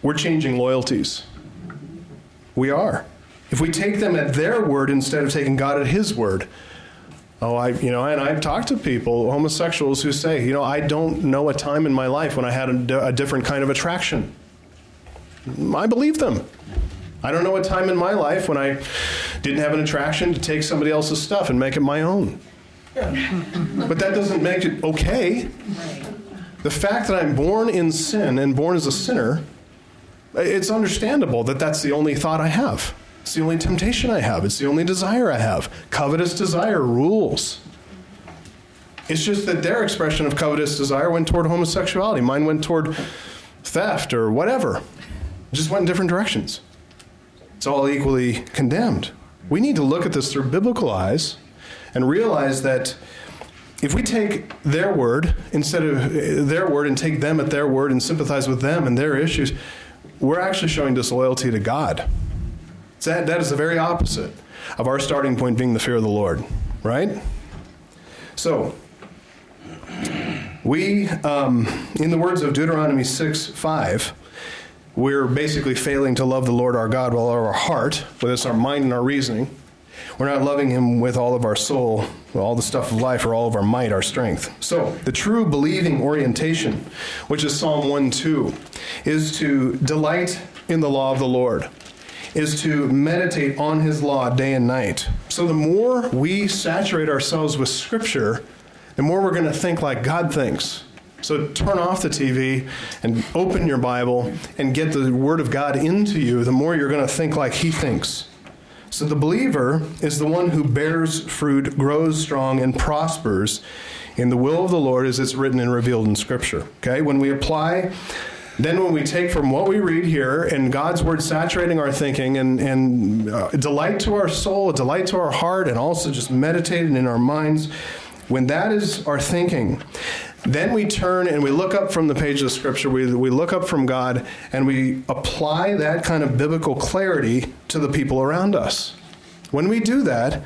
we're changing loyalties. We are. If we take them at their word instead of taking God at His word, oh, I, you know, and I've talked to people, homosexuals, who say, you know, I don't know a time in my life when I had a, a different kind of attraction. I believe them. I don't know a time in my life when I didn't have an attraction to take somebody else's stuff and make it my own. But that doesn't make it okay. The fact that I'm born in sin and born as a sinner, it's understandable that that's the only thought I have. It's the only temptation I have. It's the only desire I have. Covetous desire rules. It's just that their expression of covetous desire went toward homosexuality. Mine went toward theft or whatever. It just went in different directions. It's all equally condemned. We need to look at this through biblical eyes and realize that if we take their word instead of uh, their word and take them at their word and sympathize with them and their issues, we're actually showing disloyalty to God. That, that is the very opposite of our starting point being the fear of the Lord, right? So, we, um, in the words of Deuteronomy 6 5, we're basically failing to love the Lord our God with all our heart, with us, our mind and our reasoning. We're not loving Him with all of our soul, all the stuff of life, or all of our might, our strength. So, the true believing orientation, which is Psalm 1 2, is to delight in the law of the Lord, is to meditate on His law day and night. So, the more we saturate ourselves with Scripture, the more we're going to think like God thinks. So turn off the TV and open your Bible and get the Word of God into you, the more you're going to think like He thinks. So the believer is the one who bears fruit, grows strong, and prospers in the will of the Lord as it's written and revealed in Scripture. Okay? When we apply, then when we take from what we read here and God's Word saturating our thinking and, and uh, delight to our soul, delight to our heart, and also just meditating in our minds, when that is our thinking, then we turn and we look up from the page of Scripture, we, we look up from God, and we apply that kind of biblical clarity to the people around us. When we do that,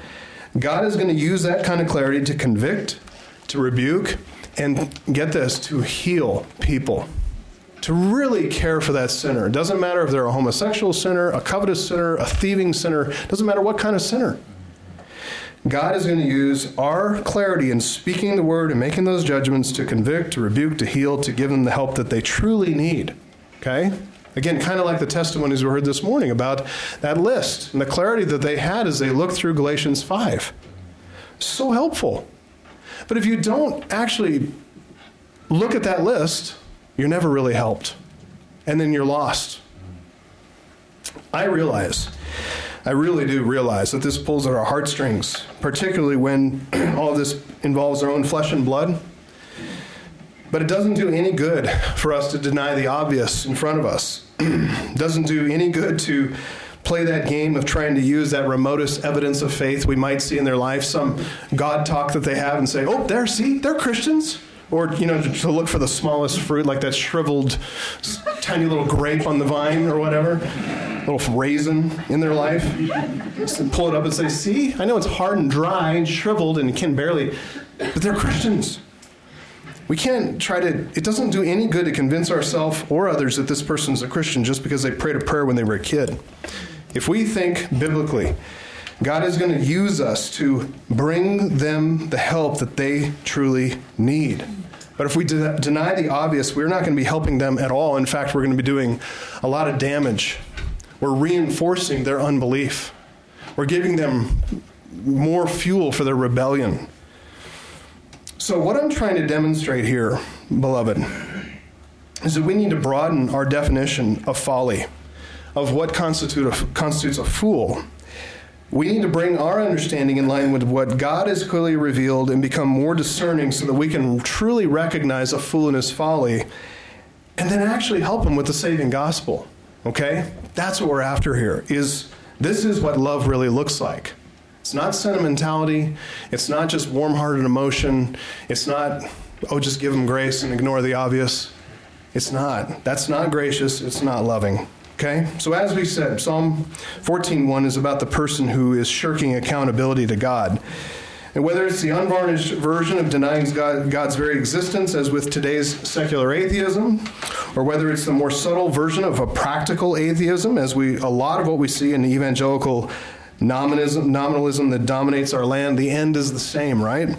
God is going to use that kind of clarity to convict, to rebuke, and get this, to heal people. To really care for that sinner. It doesn't matter if they're a homosexual sinner, a covetous sinner, a thieving sinner, it doesn't matter what kind of sinner. God is going to use our clarity in speaking the word and making those judgments to convict, to rebuke, to heal, to give them the help that they truly need. Okay? Again, kind of like the testimonies we heard this morning about that list and the clarity that they had as they looked through Galatians 5. So helpful. But if you don't actually look at that list, you're never really helped. And then you're lost. I realize I really do realize that this pulls at our heartstrings, particularly when <clears throat> all this involves our own flesh and blood. But it doesn't do any good for us to deny the obvious in front of us. it <clears throat> doesn't do any good to play that game of trying to use that remotest evidence of faith we might see in their life, some God talk that they have, and say, oh, there, see, they're Christians or you know to look for the smallest fruit like that shriveled tiny little grape on the vine or whatever. Little raisin in their life. Pull it up and say see i know it's hard and dry and shriveled and can barely but they're christians. We can't try to it doesn't do any good to convince ourselves or others that this person's a christian just because they prayed a prayer when they were a kid. If we think biblically God is going to use us to bring them the help that they truly need. But if we de- deny the obvious, we're not going to be helping them at all. In fact, we're going to be doing a lot of damage. We're reinforcing their unbelief, we're giving them more fuel for their rebellion. So, what I'm trying to demonstrate here, beloved, is that we need to broaden our definition of folly, of what constitute a, constitutes a fool. We need to bring our understanding in line with what God has clearly revealed and become more discerning so that we can truly recognize a fool and his folly and then actually help him with the saving gospel. Okay? That's what we're after here. Is this is what love really looks like. It's not sentimentality. It's not just warm-hearted emotion. It's not oh just give him grace and ignore the obvious. It's not. That's not gracious. It's not loving. Okay? So as we said, Psalm 14:1 is about the person who is shirking accountability to God. And whether it's the unvarnished version of denying God, God's very existence, as with today's secular atheism, or whether it's the more subtle version of a practical atheism, as we a lot of what we see in the evangelical nominalism, nominalism that dominates our land, the end is the same, right?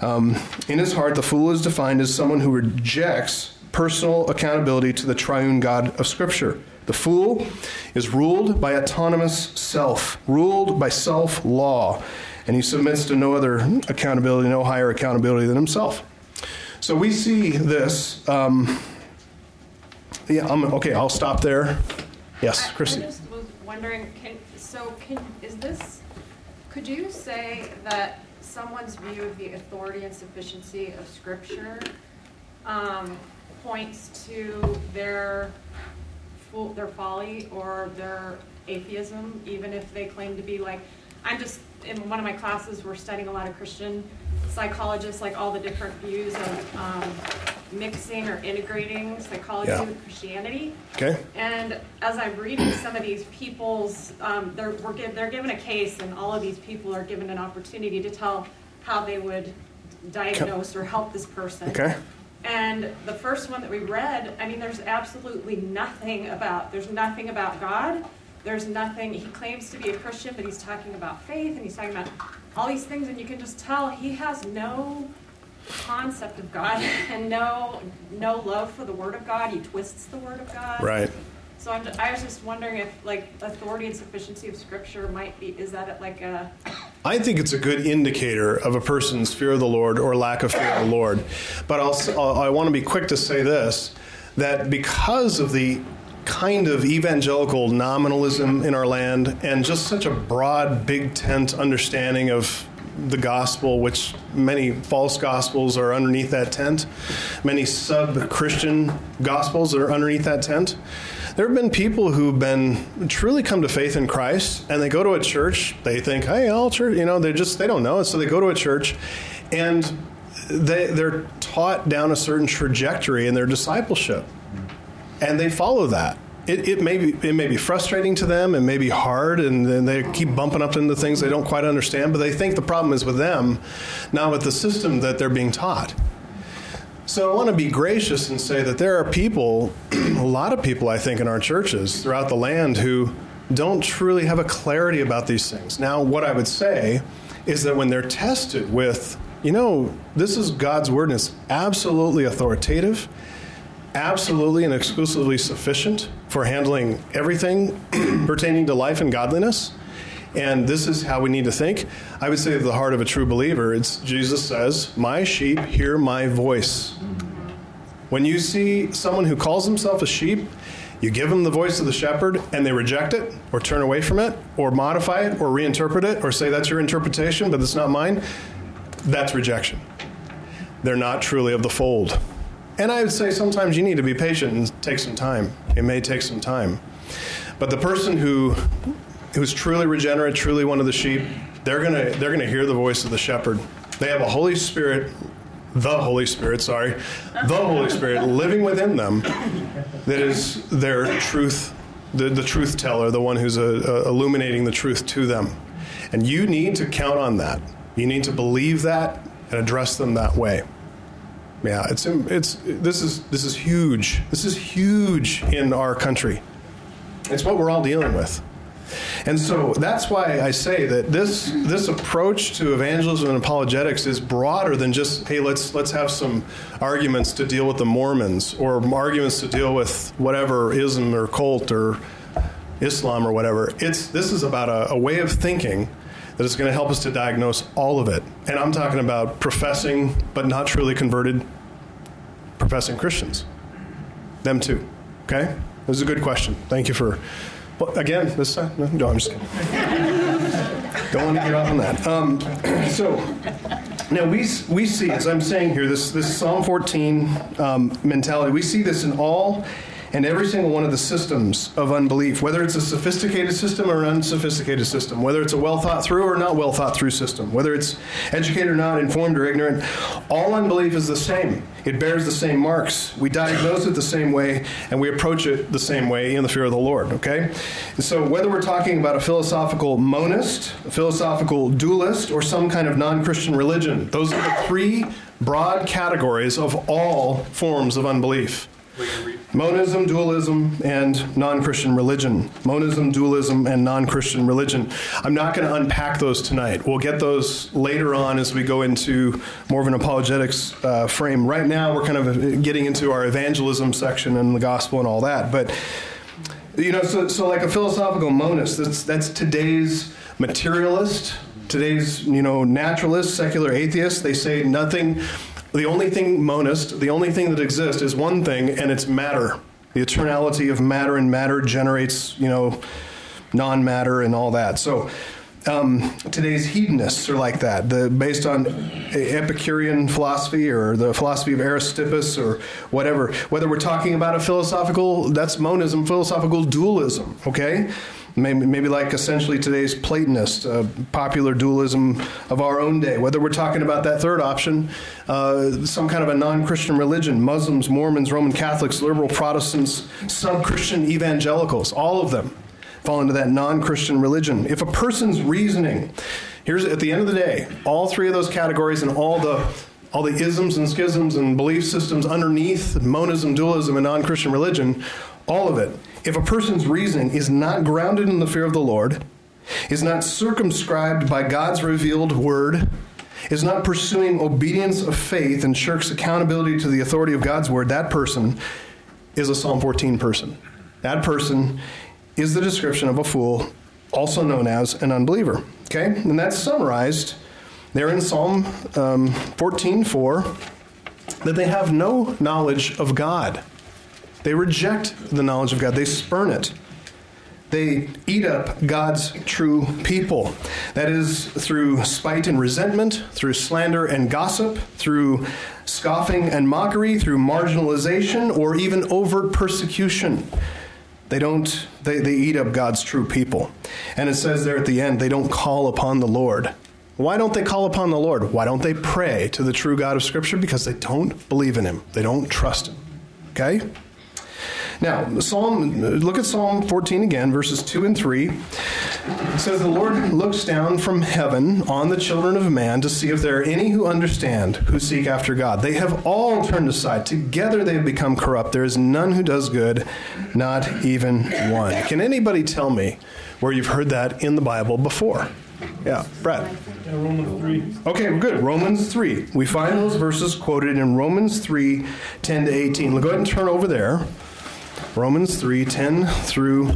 Um, in his heart, the fool is defined as someone who rejects personal accountability to the triune God of Scripture. The fool is ruled by autonomous self, ruled by self law, and he submits to no other accountability, no higher accountability than himself. So we see this. Um, yeah, I'm, okay, I'll stop there. Yes, Christy. I just was wondering, can, so can, is this, could you say that someone's view of the authority and sufficiency of Scripture um, points to their their folly or their atheism, even if they claim to be like, I'm just in one of my classes, we're studying a lot of Christian psychologists, like all the different views of um, mixing or integrating psychology Yeah. with Christianity. Okay. And as I'm reading some of these people's, um, they're, we're giv they're given a case, and all of these people are given an opportunity to tell how they would diagnose or help this person. Okay. And the first one that we read, I mean, there's absolutely nothing about, there's nothing about God. There's nothing, he claims to be a Christian, but he's talking about faith and he's talking about all these things, and you can just tell he has no concept of God <laughs> and no no love for the Word of God. He twists the Word of God. Right. So I'm, I was just wondering if like authority and sufficiency of Scripture might be is that like a I think it's a good indicator of a person's fear of the Lord or lack of fear of the Lord. But I want to be quick to say this that because of the kind of evangelical nominalism in our land and just such a broad, big tent understanding of the gospel, which many false gospels are underneath that tent, many sub Christian gospels are underneath that tent. There have been people who've been truly come to faith in Christ, and they go to a church. They think, "Hey, all church," you know. They just they don't know, and so they go to a church, and they they're taught down a certain trajectory in their discipleship, and they follow that. It, it may be it may be frustrating to them, it may be hard, and then they keep bumping up into things they don't quite understand. But they think the problem is with them, not with the system that they're being taught. So I want to be gracious and say that there are people, <clears throat> a lot of people, I think, in our churches throughout the land who don't truly have a clarity about these things. Now, what I would say is that when they're tested with, you know, this is God's word and it's absolutely authoritative, absolutely and exclusively sufficient for handling everything <clears throat> pertaining to life and godliness. And this is how we need to think. I would say, the heart of a true believer, it's Jesus says, My sheep hear my voice. When you see someone who calls himself a sheep, you give them the voice of the shepherd and they reject it or turn away from it or modify it or reinterpret it or say that's your interpretation, but it's not mine, that's rejection. They're not truly of the fold. And I would say sometimes you need to be patient and take some time. It may take some time. But the person who who's truly regenerate, truly one of the sheep, they're gonna they're gonna hear the voice of the shepherd. They have a Holy Spirit, the Holy Spirit, sorry, the Holy Spirit living within them that is their truth, the, the truth teller, the one who's uh, uh, illuminating the truth to them. And you need to count on that. You need to believe that and address them that way. Yeah, it's it's this is this is huge. This is huge in our country. It's what we're all dealing with. And so that's why I say that this this approach to evangelism and apologetics is broader than just hey let's let's have some arguments to deal with the Mormons or arguments to deal with whatever ism or cult or Islam or whatever. It's this is about a, a way of thinking that is going to help us to diagnose all of it. And I'm talking about professing but not truly converted professing Christians. Them too. Okay? That was a good question. Thank you for. Well, again, this side? No, no, I'm just. Don't want to get off on that. Um, <clears throat> so, now we, we see, as I'm saying here, this, this Psalm 14 um, mentality, we see this in all and every single one of the systems of unbelief, whether it's a sophisticated system or an unsophisticated system, whether it's a well thought through or not well thought through system, whether it's educated or not, informed or ignorant, all unbelief is the same. It bears the same marks. We diagnose it the same way, and we approach it the same way in the fear of the Lord, okay? And So, whether we're talking about a philosophical monist, a philosophical dualist, or some kind of non Christian religion, those are the three broad categories of all forms of unbelief. Monism, dualism, and non Christian religion. Monism, dualism, and non Christian religion. I'm not going to unpack those tonight. We'll get those later on as we go into more of an apologetics uh, frame. Right now, we're kind of getting into our evangelism section and the gospel and all that. But, you know, so, so like a philosophical monist, that's, that's today's materialist, today's, you know, naturalist, secular atheist. They say nothing the only thing monist, the only thing that exists is one thing, and it's matter. The eternality of matter, and matter generates, you know, non matter and all that. So, um, today's hedonists are like that, the, based on Epicurean philosophy or the philosophy of Aristippus or whatever. Whether we're talking about a philosophical, that's monism, philosophical dualism, okay? Maybe, maybe like essentially today's Platonist, uh, popular dualism of our own day. Whether we're talking about that third option, uh, some kind of a non Christian religion, Muslims, Mormons, Roman Catholics, liberal Protestants, sub Christian evangelicals, all of them fall into that non Christian religion. If a person's reasoning, here's at the end of the day, all three of those categories and all the all the isms and schisms and belief systems underneath monism, dualism, and non Christian religion, all of it if a person's reasoning is not grounded in the fear of the Lord, is not circumscribed by God's revealed word, is not pursuing obedience of faith and shirks accountability to the authority of God's word, that person is a Psalm 14 person. That person is the description of a fool, also known as an unbeliever. Okay? And that's summarized there in Psalm um, 14 4 that they have no knowledge of God. They reject the knowledge of God, they spurn it. They eat up God's true people. That is through spite and resentment, through slander and gossip, through scoffing and mockery, through marginalization, or even overt persecution. They don't, they, they eat up God's true people. And it says there at the end, they don't call upon the Lord. Why don't they call upon the Lord? Why don't they pray to the true God of Scripture? Because they don't believe in Him, they don't trust Him. Okay? Now, Psalm, look at Psalm 14 again, verses 2 and 3. It says, The Lord looks down from heaven on the children of man to see if there are any who understand, who seek after God. They have all turned aside. Together they have become corrupt. There is none who does good, not even one. Can anybody tell me where you've heard that in the Bible before? Yeah, Brett. Yeah, Romans 3. Okay, good. Romans 3. We find those verses quoted in Romans 3 10 to 18. Go ahead and turn over there. Romans 3 10 through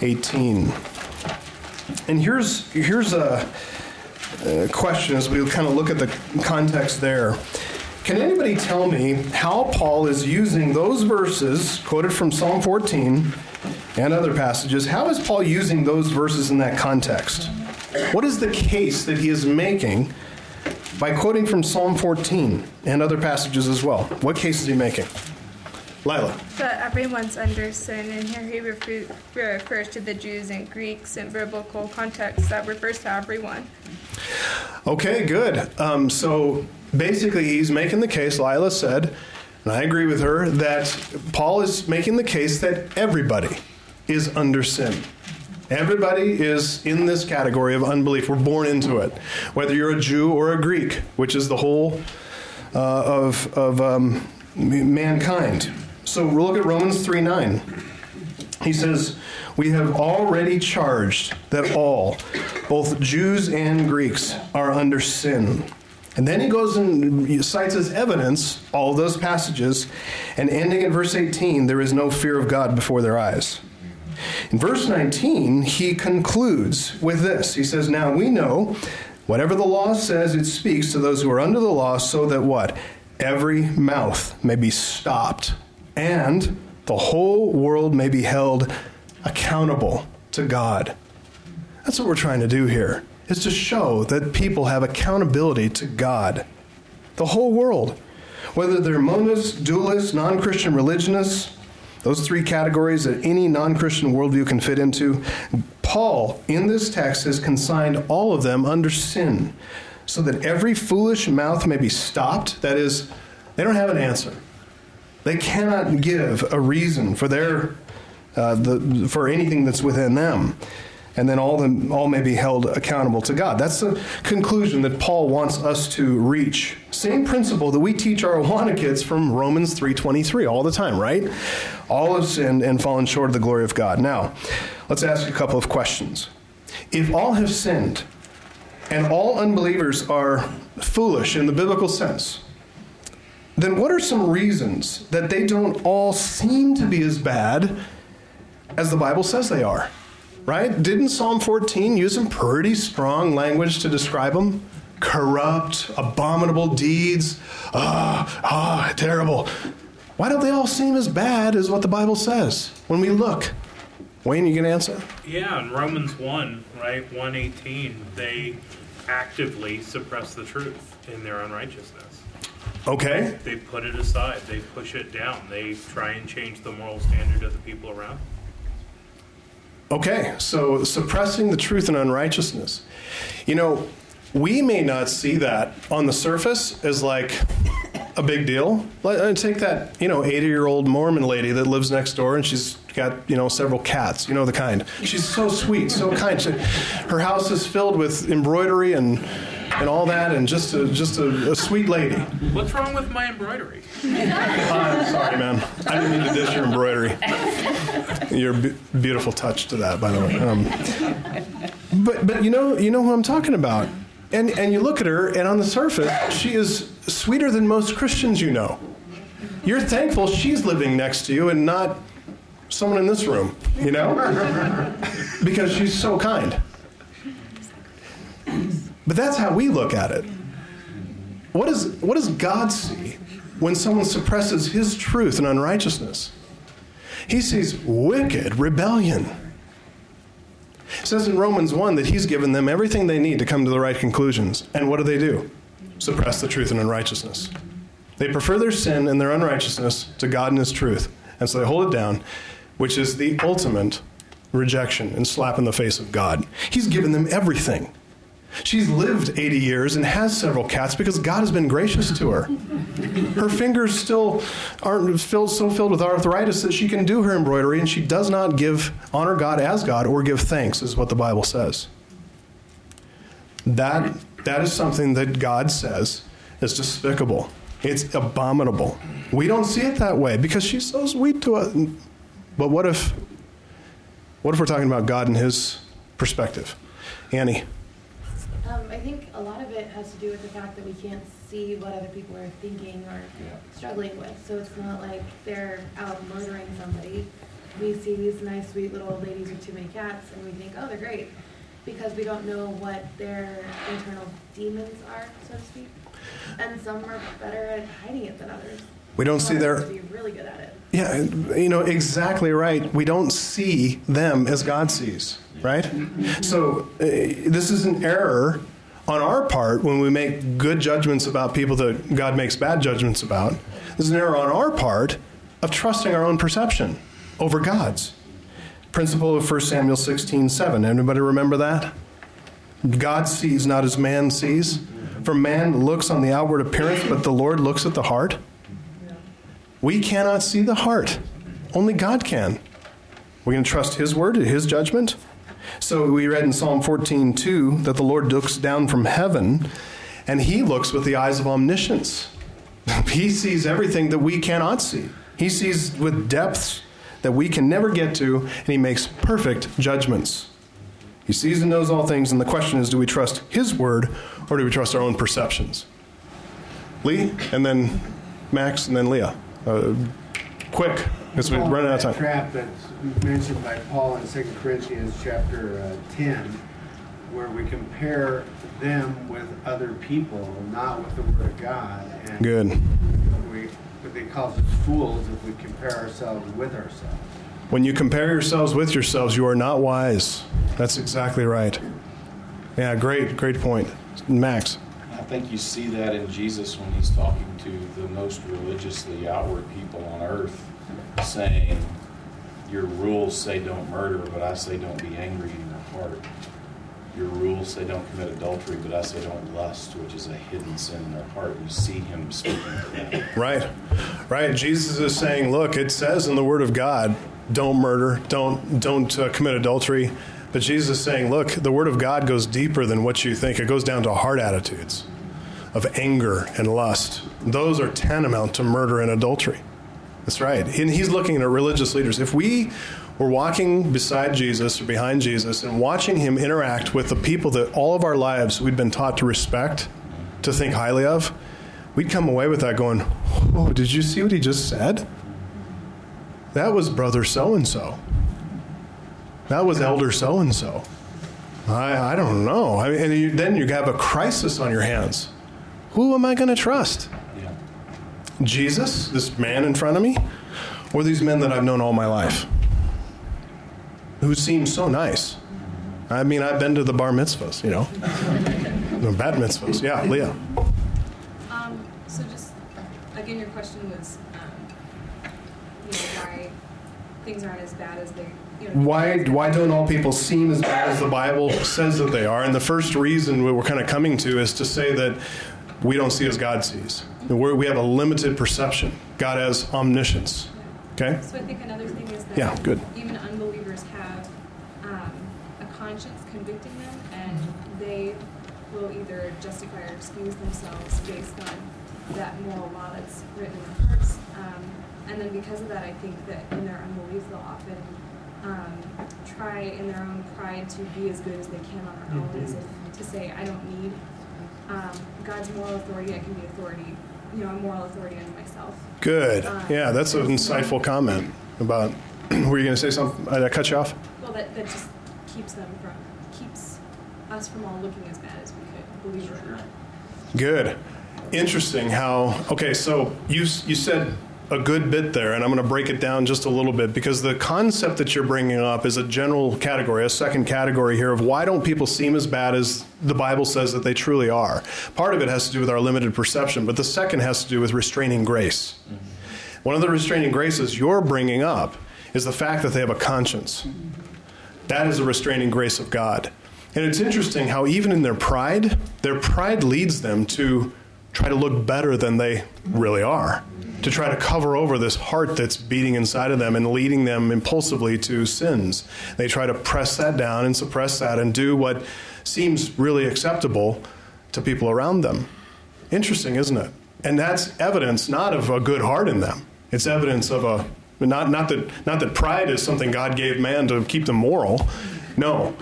18. And here's, here's a, a question as we kind of look at the context there. Can anybody tell me how Paul is using those verses quoted from Psalm 14 and other passages? How is Paul using those verses in that context? What is the case that he is making by quoting from Psalm 14 and other passages as well? What case is he making? Lila. That everyone's under sin, and here he refers to the Jews and Greeks in biblical context that refers to everyone. Okay, good. Um, so basically, he's making the case, Lila said, and I agree with her, that Paul is making the case that everybody is under sin. Everybody is in this category of unbelief. We're born into it. Whether you're a Jew or a Greek, which is the whole uh, of, of um, mankind. So we'll look at Romans 3 9. He says, We have already charged that all, both Jews and Greeks, are under sin. And then he goes and cites as evidence all those passages, and ending at verse 18, there is no fear of God before their eyes. In verse 19, he concludes with this. He says, Now we know whatever the law says, it speaks to those who are under the law, so that what? Every mouth may be stopped and the whole world may be held accountable to God. That's what we're trying to do here, is to show that people have accountability to God. The whole world. Whether they're monists, dualists, non Christian religionists, those three categories that any non Christian worldview can fit into, Paul, in this text, has consigned all of them under sin, so that every foolish mouth may be stopped. That is, they don't have an answer. They cannot give a reason for their uh, the, for anything that's within them. And then all, the, all may be held accountable to God. That's the conclusion that Paul wants us to reach. Same principle that we teach our <laughs> Awana kids from Romans 3.23 all the time, right? All have sinned and fallen short of the glory of God. Now, let's ask a couple of questions. If all have sinned, and all unbelievers are foolish in the biblical sense, then what are some reasons that they don't all seem to be as bad as the Bible says they are? Right? Didn't Psalm 14 use some pretty strong language to describe them? Corrupt, abominable deeds, ah, ah, terrible. Why don't they all seem as bad as what the Bible says when we look? Wayne, you can answer? Yeah, in Romans 1, right, 118, they actively suppress the truth in their unrighteousness. Okay. They put it aside, they push it down, they try and change the moral standard of the people around. Okay, so suppressing the truth and unrighteousness. You know, we may not see that on the surface as like a big deal. Let, uh, take that, you know, 80 year old Mormon lady that lives next door and she's got, you know, several cats, you know, the kind. She's so sweet, so kind. She, her house is filled with embroidery and and all that, and just a, just a, a sweet lady. What's wrong with my embroidery? I'm sorry, man. I didn't mean to dish your embroidery. Your b- beautiful touch to that, by the way. Um, but but you know you know who I'm talking about. And and you look at her, and on the surface, she is sweeter than most Christians you know. You're thankful she's living next to you and not someone in this room, you know, because she's so kind. But that's how we look at it. What, is, what does God see when someone suppresses his truth and unrighteousness? He sees wicked rebellion. It says in Romans 1 that he's given them everything they need to come to the right conclusions. And what do they do? Suppress the truth and unrighteousness. They prefer their sin and their unrighteousness to God and his truth. And so they hold it down, which is the ultimate rejection and slap in the face of God. He's given them everything. She's lived 80 years and has several cats because God has been gracious to her. Her fingers still aren't filled, so filled with arthritis that she can do her embroidery, and she does not give honor God as God or give thanks, is what the Bible says. That that is something that God says is despicable. It's abominable. We don't see it that way because she's so sweet to us. But what if what if we're talking about God and his perspective? Annie. Um, I think a lot of it has to do with the fact that we can't see what other people are thinking or struggling with. So it's not like they're out murdering somebody. We see these nice, sweet little old ladies with too many cats, and we think, oh, they're great, because we don't know what their internal demons are, so to speak. And some are better at hiding it than others. We don't see their. Be really good at it. Yeah, you know, exactly right. We don't see them as God sees, right? So, uh, this is an error on our part when we make good judgments about people that God makes bad judgments about. This is an error on our part of trusting our own perception over God's. Principle of 1 Samuel 16 7. Anybody remember that? God sees not as man sees. For man looks on the outward appearance, but the Lord looks at the heart. We cannot see the heart. Only God can. We're going to trust His word, His judgment. So we read in Psalm 14, 2, that the Lord looks down from heaven and He looks with the eyes of omniscience. <laughs> he sees everything that we cannot see. He sees with depths that we can never get to, and He makes perfect judgments. He sees and knows all things, and the question is do we trust His word or do we trust our own perceptions? Lee, and then Max, and then Leah. Uh, quick, because we're running out of time. Trap that's mentioned by Paul in 2 Corinthians chapter uh, 10, where we compare them with other people, not with the Word of God. And Good. We, specifically calls us fools if we compare ourselves with ourselves. When you compare yourselves with yourselves, you are not wise. That's exactly right. Yeah, great, great point. Max. I think you see that in Jesus when he's talking to the most religiously outward people on earth, saying, Your rules say don't murder, but I say don't be angry in your heart. Your rules say don't commit adultery, but I say don't lust, which is a hidden sin in their heart. You see him speaking to that. Right, right. Jesus is saying, look, it says in the Word of God, don't murder, don't don't uh, commit adultery. But Jesus is saying, look, the Word of God goes deeper than what you think. It goes down to heart attitudes of anger and lust. Those are tantamount to murder and adultery. That's right. And he's looking at religious leaders. If we were walking beside Jesus or behind Jesus and watching him interact with the people that all of our lives we'd been taught to respect, to think highly of, we'd come away with that going, Oh, did you see what he just said? That was brother so and so. That was elder so and so. I, I don't know. I mean, and you, then you have a crisis on your hands. Who am I going to trust? Jesus, this man in front of me, or these men that I've known all my life? Who seem so nice. I mean, I've been to the bar mitzvahs, you know, <laughs> the bat mitzvahs. Yeah, Leah. Um, so just, again, your question was, um, you know, why things aren't as bad as they, you know. Why, why don't all people seem as bad as the Bible says that they are? And the first reason we're kind of coming to is to say that we don't see as God sees. We're, we have a limited perception. God has omniscience. Okay? So I think another thing is that. Yeah, good. Even unbelievers have, um, a conscience convicting them, and they will either justify or excuse themselves based on that moral law that's written in their hearts. Um, and then because of that, I think that in their unbelief, they'll often, um, try in their own pride to be as good as they can on their own, as if to say, I don't need, um, God's moral authority, I can be authority, you know, a moral authority unto myself. Good. Um, yeah, that's an insightful comment about. <clears throat> Were you going to say something? Did I cut you off? Well, that, that just keeps them from, keeps us from all looking as bad as we could, believe it or not. Good. Interesting how, okay, so you, you said a good bit there, and I'm going to break it down just a little bit because the concept that you're bringing up is a general category, a second category here of why don't people seem as bad as the Bible says that they truly are. Part of it has to do with our limited perception, but the second has to do with restraining grace. One of the restraining graces you're bringing up is the fact that they have a conscience. That is a restraining grace of God. And it's interesting how, even in their pride, their pride leads them to try to look better than they really are, to try to cover over this heart that's beating inside of them and leading them impulsively to sins. They try to press that down and suppress that and do what seems really acceptable to people around them. Interesting, isn't it? And that's evidence not of a good heart in them. It's evidence of a not not that not that pride is something God gave man to keep them moral. No.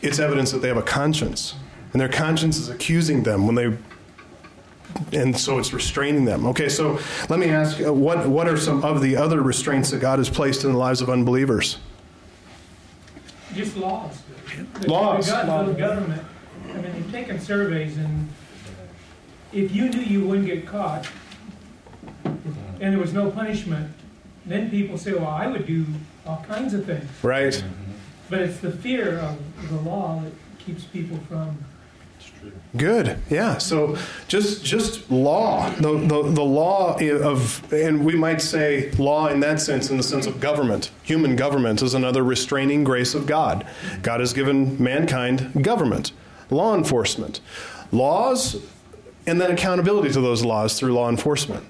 It's evidence that they have a conscience. And their conscience is accusing them when they and so it's restraining them. Okay, so let me ask uh, what what are some of the other restraints that God has placed in the lives of unbelievers? Just laws. The- Laws. The the government, I mean, you've taken surveys and if you knew you wouldn't get caught and there was no punishment, then people say, well, I would do all kinds of things. Right. But it's the fear of the law that keeps people from Good. Yeah. So just just law, the, the the law of, and we might say law in that sense, in the sense of government. Human government is another restraining grace of God. God has given mankind government, law enforcement, laws, and then accountability to those laws through law enforcement,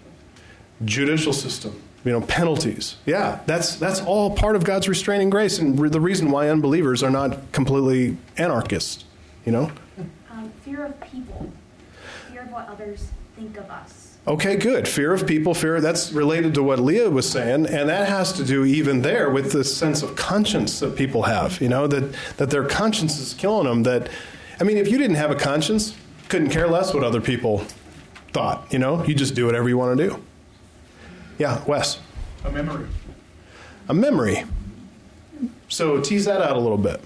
judicial system. You know, penalties. Yeah, that's that's all part of God's restraining grace, and re- the reason why unbelievers are not completely anarchists. You know. Um, fear of people, fear of what others think of us. Okay, good. Fear of people, fear, that's related to what Leah was saying, and that has to do even there with the sense of conscience that people have, you know, that, that their conscience is killing them. That, I mean, if you didn't have a conscience, couldn't care less what other people thought, you know, you just do whatever you want to do. Yeah, Wes. A memory. A memory. So tease that out a little bit.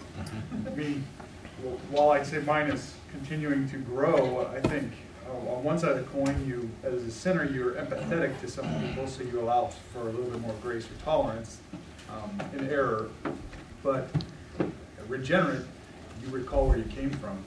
I mean, while I'd say mine is continuing to grow, I think uh, on one side of the coin, you, as a sinner, you're empathetic to some people, so you allow for a little bit more grace or tolerance um, in error. But regenerate, you recall where you came from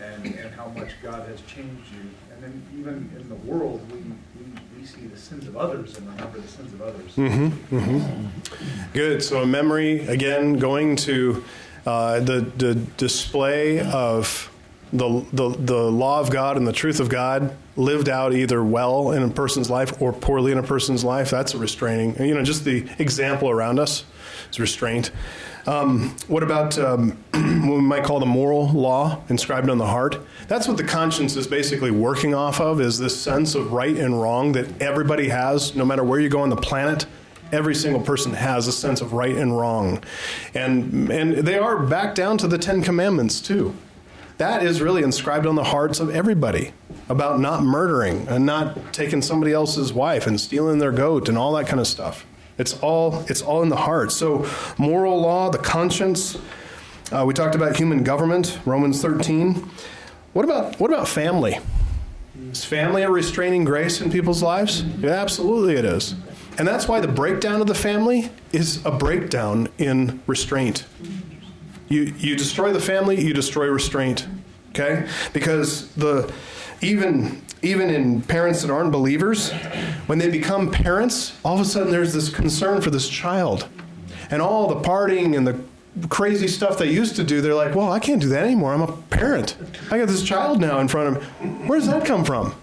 and, and how much God has changed you. And then even in the world, we, we, we see the sins of others and remember the sins of others. Mm-hmm, mm-hmm. Good. So a memory again, going to uh, the the display of the, the the law of God and the truth of God lived out either well in a person's life or poorly in a person's life. That's a restraining. You know, just the example around us is restraint. Um, what about um, <clears throat> what we might call the moral law inscribed on the heart? That's what the conscience is basically working off of. Is this sense of right and wrong that everybody has, no matter where you go on the planet. Every single person has a sense of right and wrong, and and they are back down to the Ten Commandments too. That is really inscribed on the hearts of everybody about not murdering and not taking somebody else's wife and stealing their goat and all that kind of stuff. It's all it's all in the heart. So moral law, the conscience. Uh, we talked about human government, Romans 13. What about what about family? Is family a restraining grace in people's lives? Yeah, absolutely it is. And that's why the breakdown of the family is a breakdown in restraint. You you destroy the family, you destroy restraint. Okay? Because the even even in parents that aren't believers, when they become parents, all of a sudden there's this concern for this child. And all the partying and the crazy stuff they used to do, they're like, well, I can't do that anymore. I'm a parent. I got this child now in front of me. Where does that come from?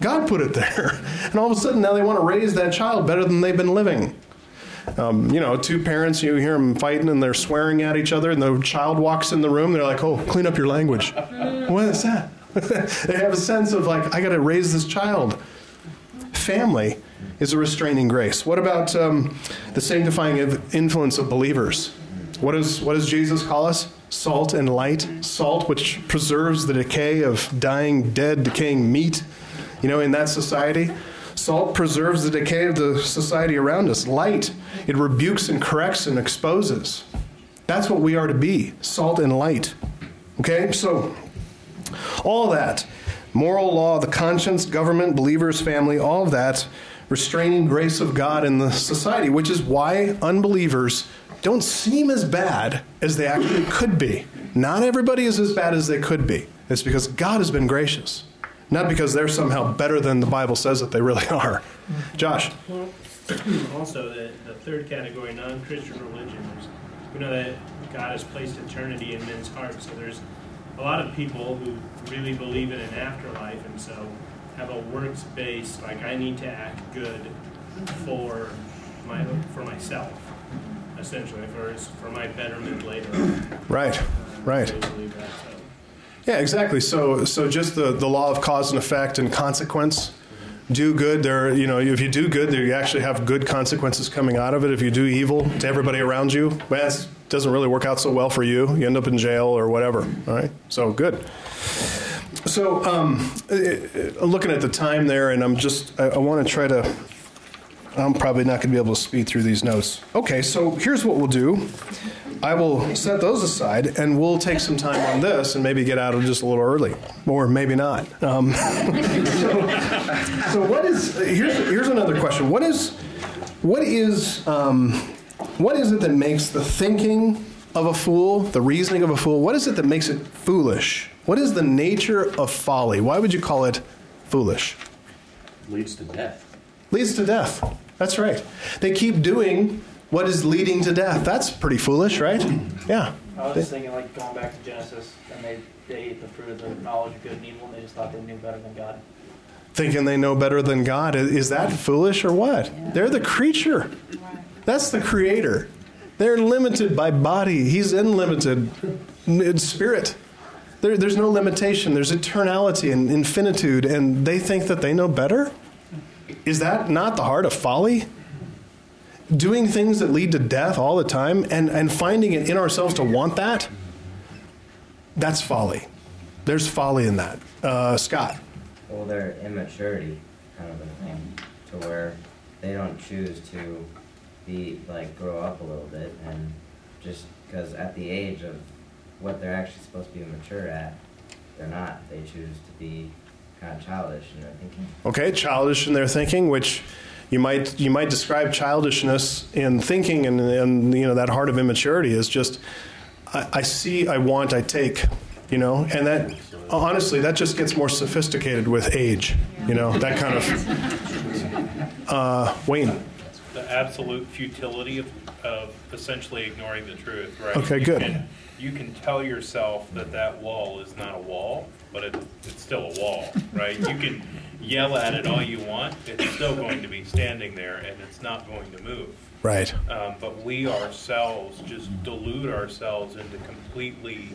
God put it there. <laughs> And all of a sudden now they want to raise that child better than they've been living. Um, you know, two parents, you hear them fighting and they're swearing at each other, and the child walks in the room, they're like, oh, clean up your language. what is that? <laughs> they have a sense of like, I got to raise this child. Family is a restraining grace. What about um, the sanctifying influence of believers? What, is, what does Jesus call us? Salt and light. Salt, which preserves the decay of dying, dead, decaying meat, you know, in that society. Salt preserves the decay of the society around us. Light, it rebukes and corrects and exposes. That's what we are to be salt and light. Okay? So, all that moral law, the conscience, government, believers, family, all of that restraining grace of God in the society, which is why unbelievers don't seem as bad as they actually could be. Not everybody is as bad as they could be. It's because God has been gracious, not because they're somehow better than the Bible says that they really are. Josh. Well, also, the, the third category, non Christian religions, we know that God has placed eternity in men's hearts. So there's a lot of people who really believe in an afterlife and so have a works based like I need to act good for my for myself essentially for for my betterment later. Right. Uh, right. Yeah, exactly. So so just the the law of cause and effect and consequence do good. There you know if you do good you actually have good consequences coming out of it. If you do evil to everybody around you well, it doesn't really work out so well for you. You end up in jail or whatever all right? So good. So um, looking at the time there and i'm just i, I want to try to i'm probably not going to be able to speed through these notes okay so here's what we'll do I will set those aside and we'll take some time on this and maybe get out of just a little early, or maybe not. Um, <laughs> so, so, what is here's here's another question. What is what is um, what is it that makes the thinking of a fool, the reasoning of a fool? What is it that makes it foolish? What is the nature of folly? Why would you call it foolish? Leads to death. Leads to death. That's right. They keep doing what is leading to death? That's pretty foolish, right? <clears throat> Yeah. I was just thinking, like, going back to Genesis, and they, they ate the fruit of the knowledge of good and evil, and they just thought they knew better than God. Thinking they know better than God. Is that foolish or what? Yeah. They're the creature. That's the creator. They're limited by body. He's unlimited in spirit. There, there's no limitation. There's eternality and infinitude, and they think that they know better? Is that not the heart of folly? doing things that lead to death all the time and, and finding it in ourselves to want that, that's folly. There's folly in that. Uh, Scott. Well, their immaturity, kind of a thing, to where they don't choose to be like grow up a little bit and just because at the age of what they're actually supposed to be mature at, they're not. They choose to be kind of childish in their thinking. Okay, childish in their thinking, which you might you might describe childishness in thinking and, and you know that heart of immaturity is just I, I see, I want, I take, you know, and that honestly that just gets more sophisticated with age, you know, that kind of uh, Wayne. The absolute futility of, of essentially ignoring the truth, right? Okay, You good. can- You can tell yourself that that wall is not a wall, but it, it's still a wall, right? You can yell at it all you want, it's still going to be standing there and it's not going to move. Right. Um, but we ourselves just delude ourselves into completely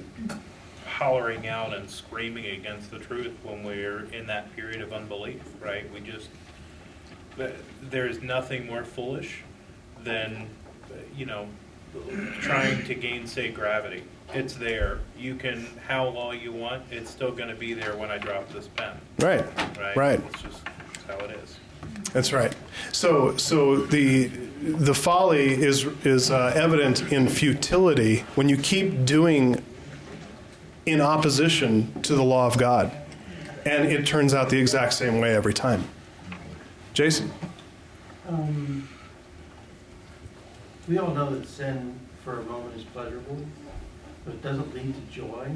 hollering out and screaming against the truth when we're in that period of unbelief, right? We just, there's nothing more foolish than, uh, you know, trying to gainsay gravity. It's there. You can howl all you want. It's still going to be there when I drop this pen. Right. Right. Right. It's just it's how it is. That's right. So, so the the folly is is uh, evident in futility when you keep doing in opposition to the law of God, and it turns out the exact same way every time. Jason, Um, we all know that sin for a moment is pleasurable, but it doesn't lead to joy.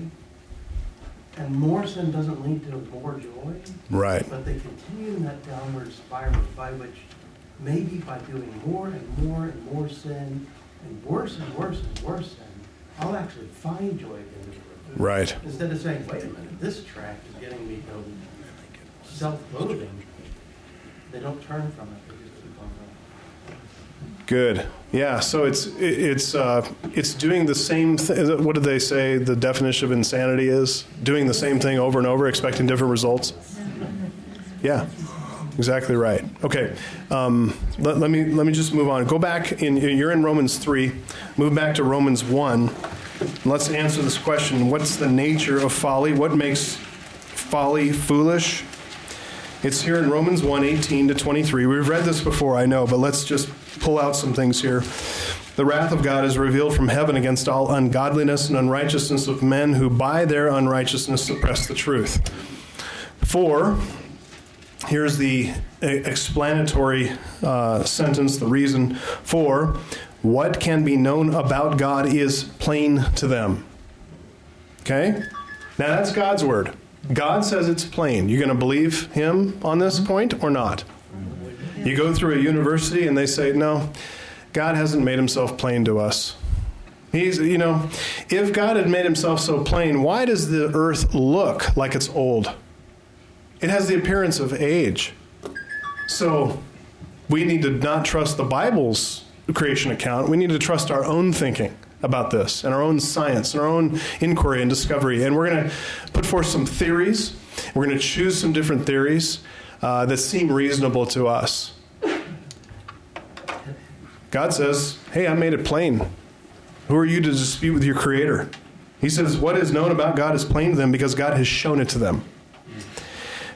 And more sin doesn't lead to more joy. Right. But they continue in that downward spiral by which maybe by doing more and more and more sin and worse and worse and worse sin, I'll actually find joy at the end of the road. Right. Instead of saying, wait a minute, this track is getting me to self-loathing, they don't turn from it, they just keep on going. Good. Yeah. So it's it's uh, it's doing the same. Th- what did they say? The definition of insanity is doing the same thing over and over, expecting different results. Yeah, exactly right. Okay, um, let, let me let me just move on. Go back in. You're in Romans three. Move back to Romans one. Let's answer this question: What's the nature of folly? What makes folly foolish? It's here in Romans 1 18 to 23. We've read this before, I know, but let's just pull out some things here. The wrath of God is revealed from heaven against all ungodliness and unrighteousness of men who by their unrighteousness suppress the truth. For, here's the explanatory uh, sentence, the reason for, what can be known about God is plain to them. Okay? Now that's God's word. God says it's plain. You're going to believe him on this point or not? You go through a university and they say, no, God hasn't made himself plain to us. He's, you know, if God had made himself so plain, why does the earth look like it's old? It has the appearance of age. So we need to not trust the Bible's creation account. We need to trust our own thinking about this and our own science and our own inquiry and discovery. And we're going to put forth some theories. We're going to choose some different theories uh, that seem reasonable to us. God says, Hey, I made it plain. Who are you to dispute with your Creator? He says, What is known about God is plain to them because God has shown it to them.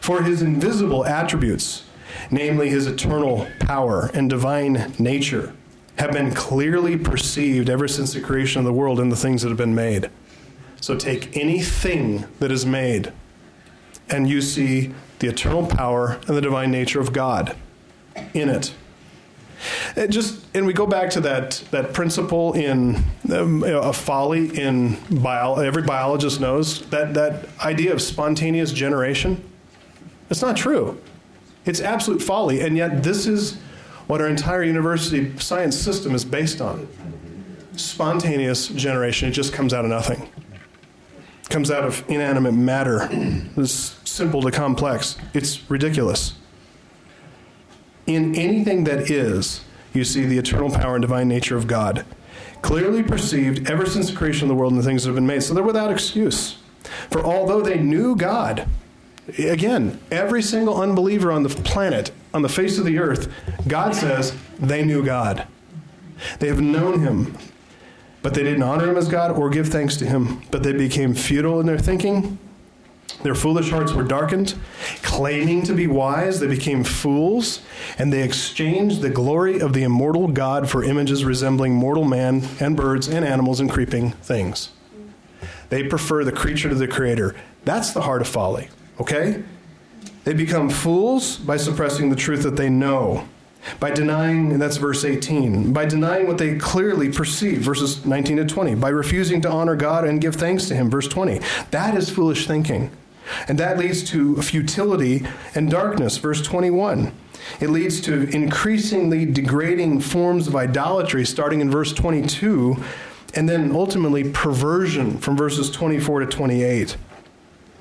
For his invisible attributes, namely his eternal power and divine nature, have been clearly perceived ever since the creation of the world and the things that have been made. So take anything that is made, and you see the eternal power and the divine nature of God in it. It just and we go back to that that principle in um, a folly in bio. Every biologist knows that that idea of spontaneous generation. It's not true. It's absolute folly, and yet this is what our entire university science system is based on. Spontaneous generation. It just comes out of nothing. Comes out of inanimate matter. It's simple to complex. It's ridiculous. In anything that is, you see the eternal power and divine nature of God, clearly perceived ever since the creation of the world and the things that have been made. So they're without excuse. For although they knew God, again, every single unbeliever on the planet, on the face of the earth, God says they knew God. They have known him, but they didn't honor him as God or give thanks to him. But they became futile in their thinking. Their foolish hearts were darkened. Claiming to be wise, they became fools, and they exchanged the glory of the immortal God for images resembling mortal man and birds and animals and creeping things. They prefer the creature to the creator. That's the heart of folly, okay? They become fools by suppressing the truth that they know. By denying, and that's verse 18, by denying what they clearly perceive, verses 19 to 20, by refusing to honor God and give thanks to Him, verse 20. That is foolish thinking. And that leads to futility and darkness, verse 21. It leads to increasingly degrading forms of idolatry, starting in verse 22, and then ultimately perversion from verses 24 to 28.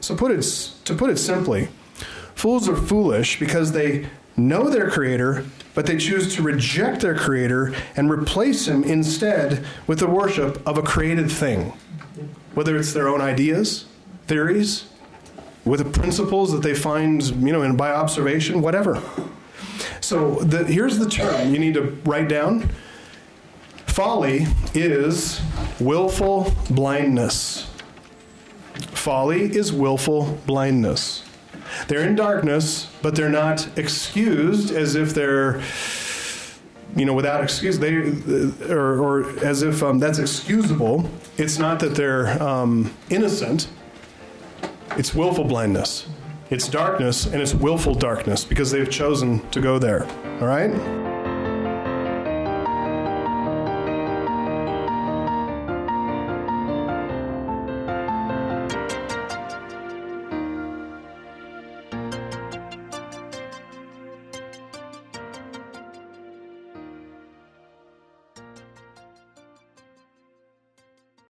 So put it, to put it simply, fools are foolish because they know their creator, but they choose to reject their creator and replace him instead with the worship of a created thing. Whether it's their own ideas, theories, with the principles that they find, you know, in by observation, whatever. So the, here's the term you need to write down. Folly is willful blindness. Folly is willful blindness. They're in darkness, but they're not excused as if they're, you know, without excuse. They, or, or as if um, that's excusable. It's not that they're um, innocent. It's willful blindness. It's darkness, and it's willful darkness because they've chosen to go there. All right?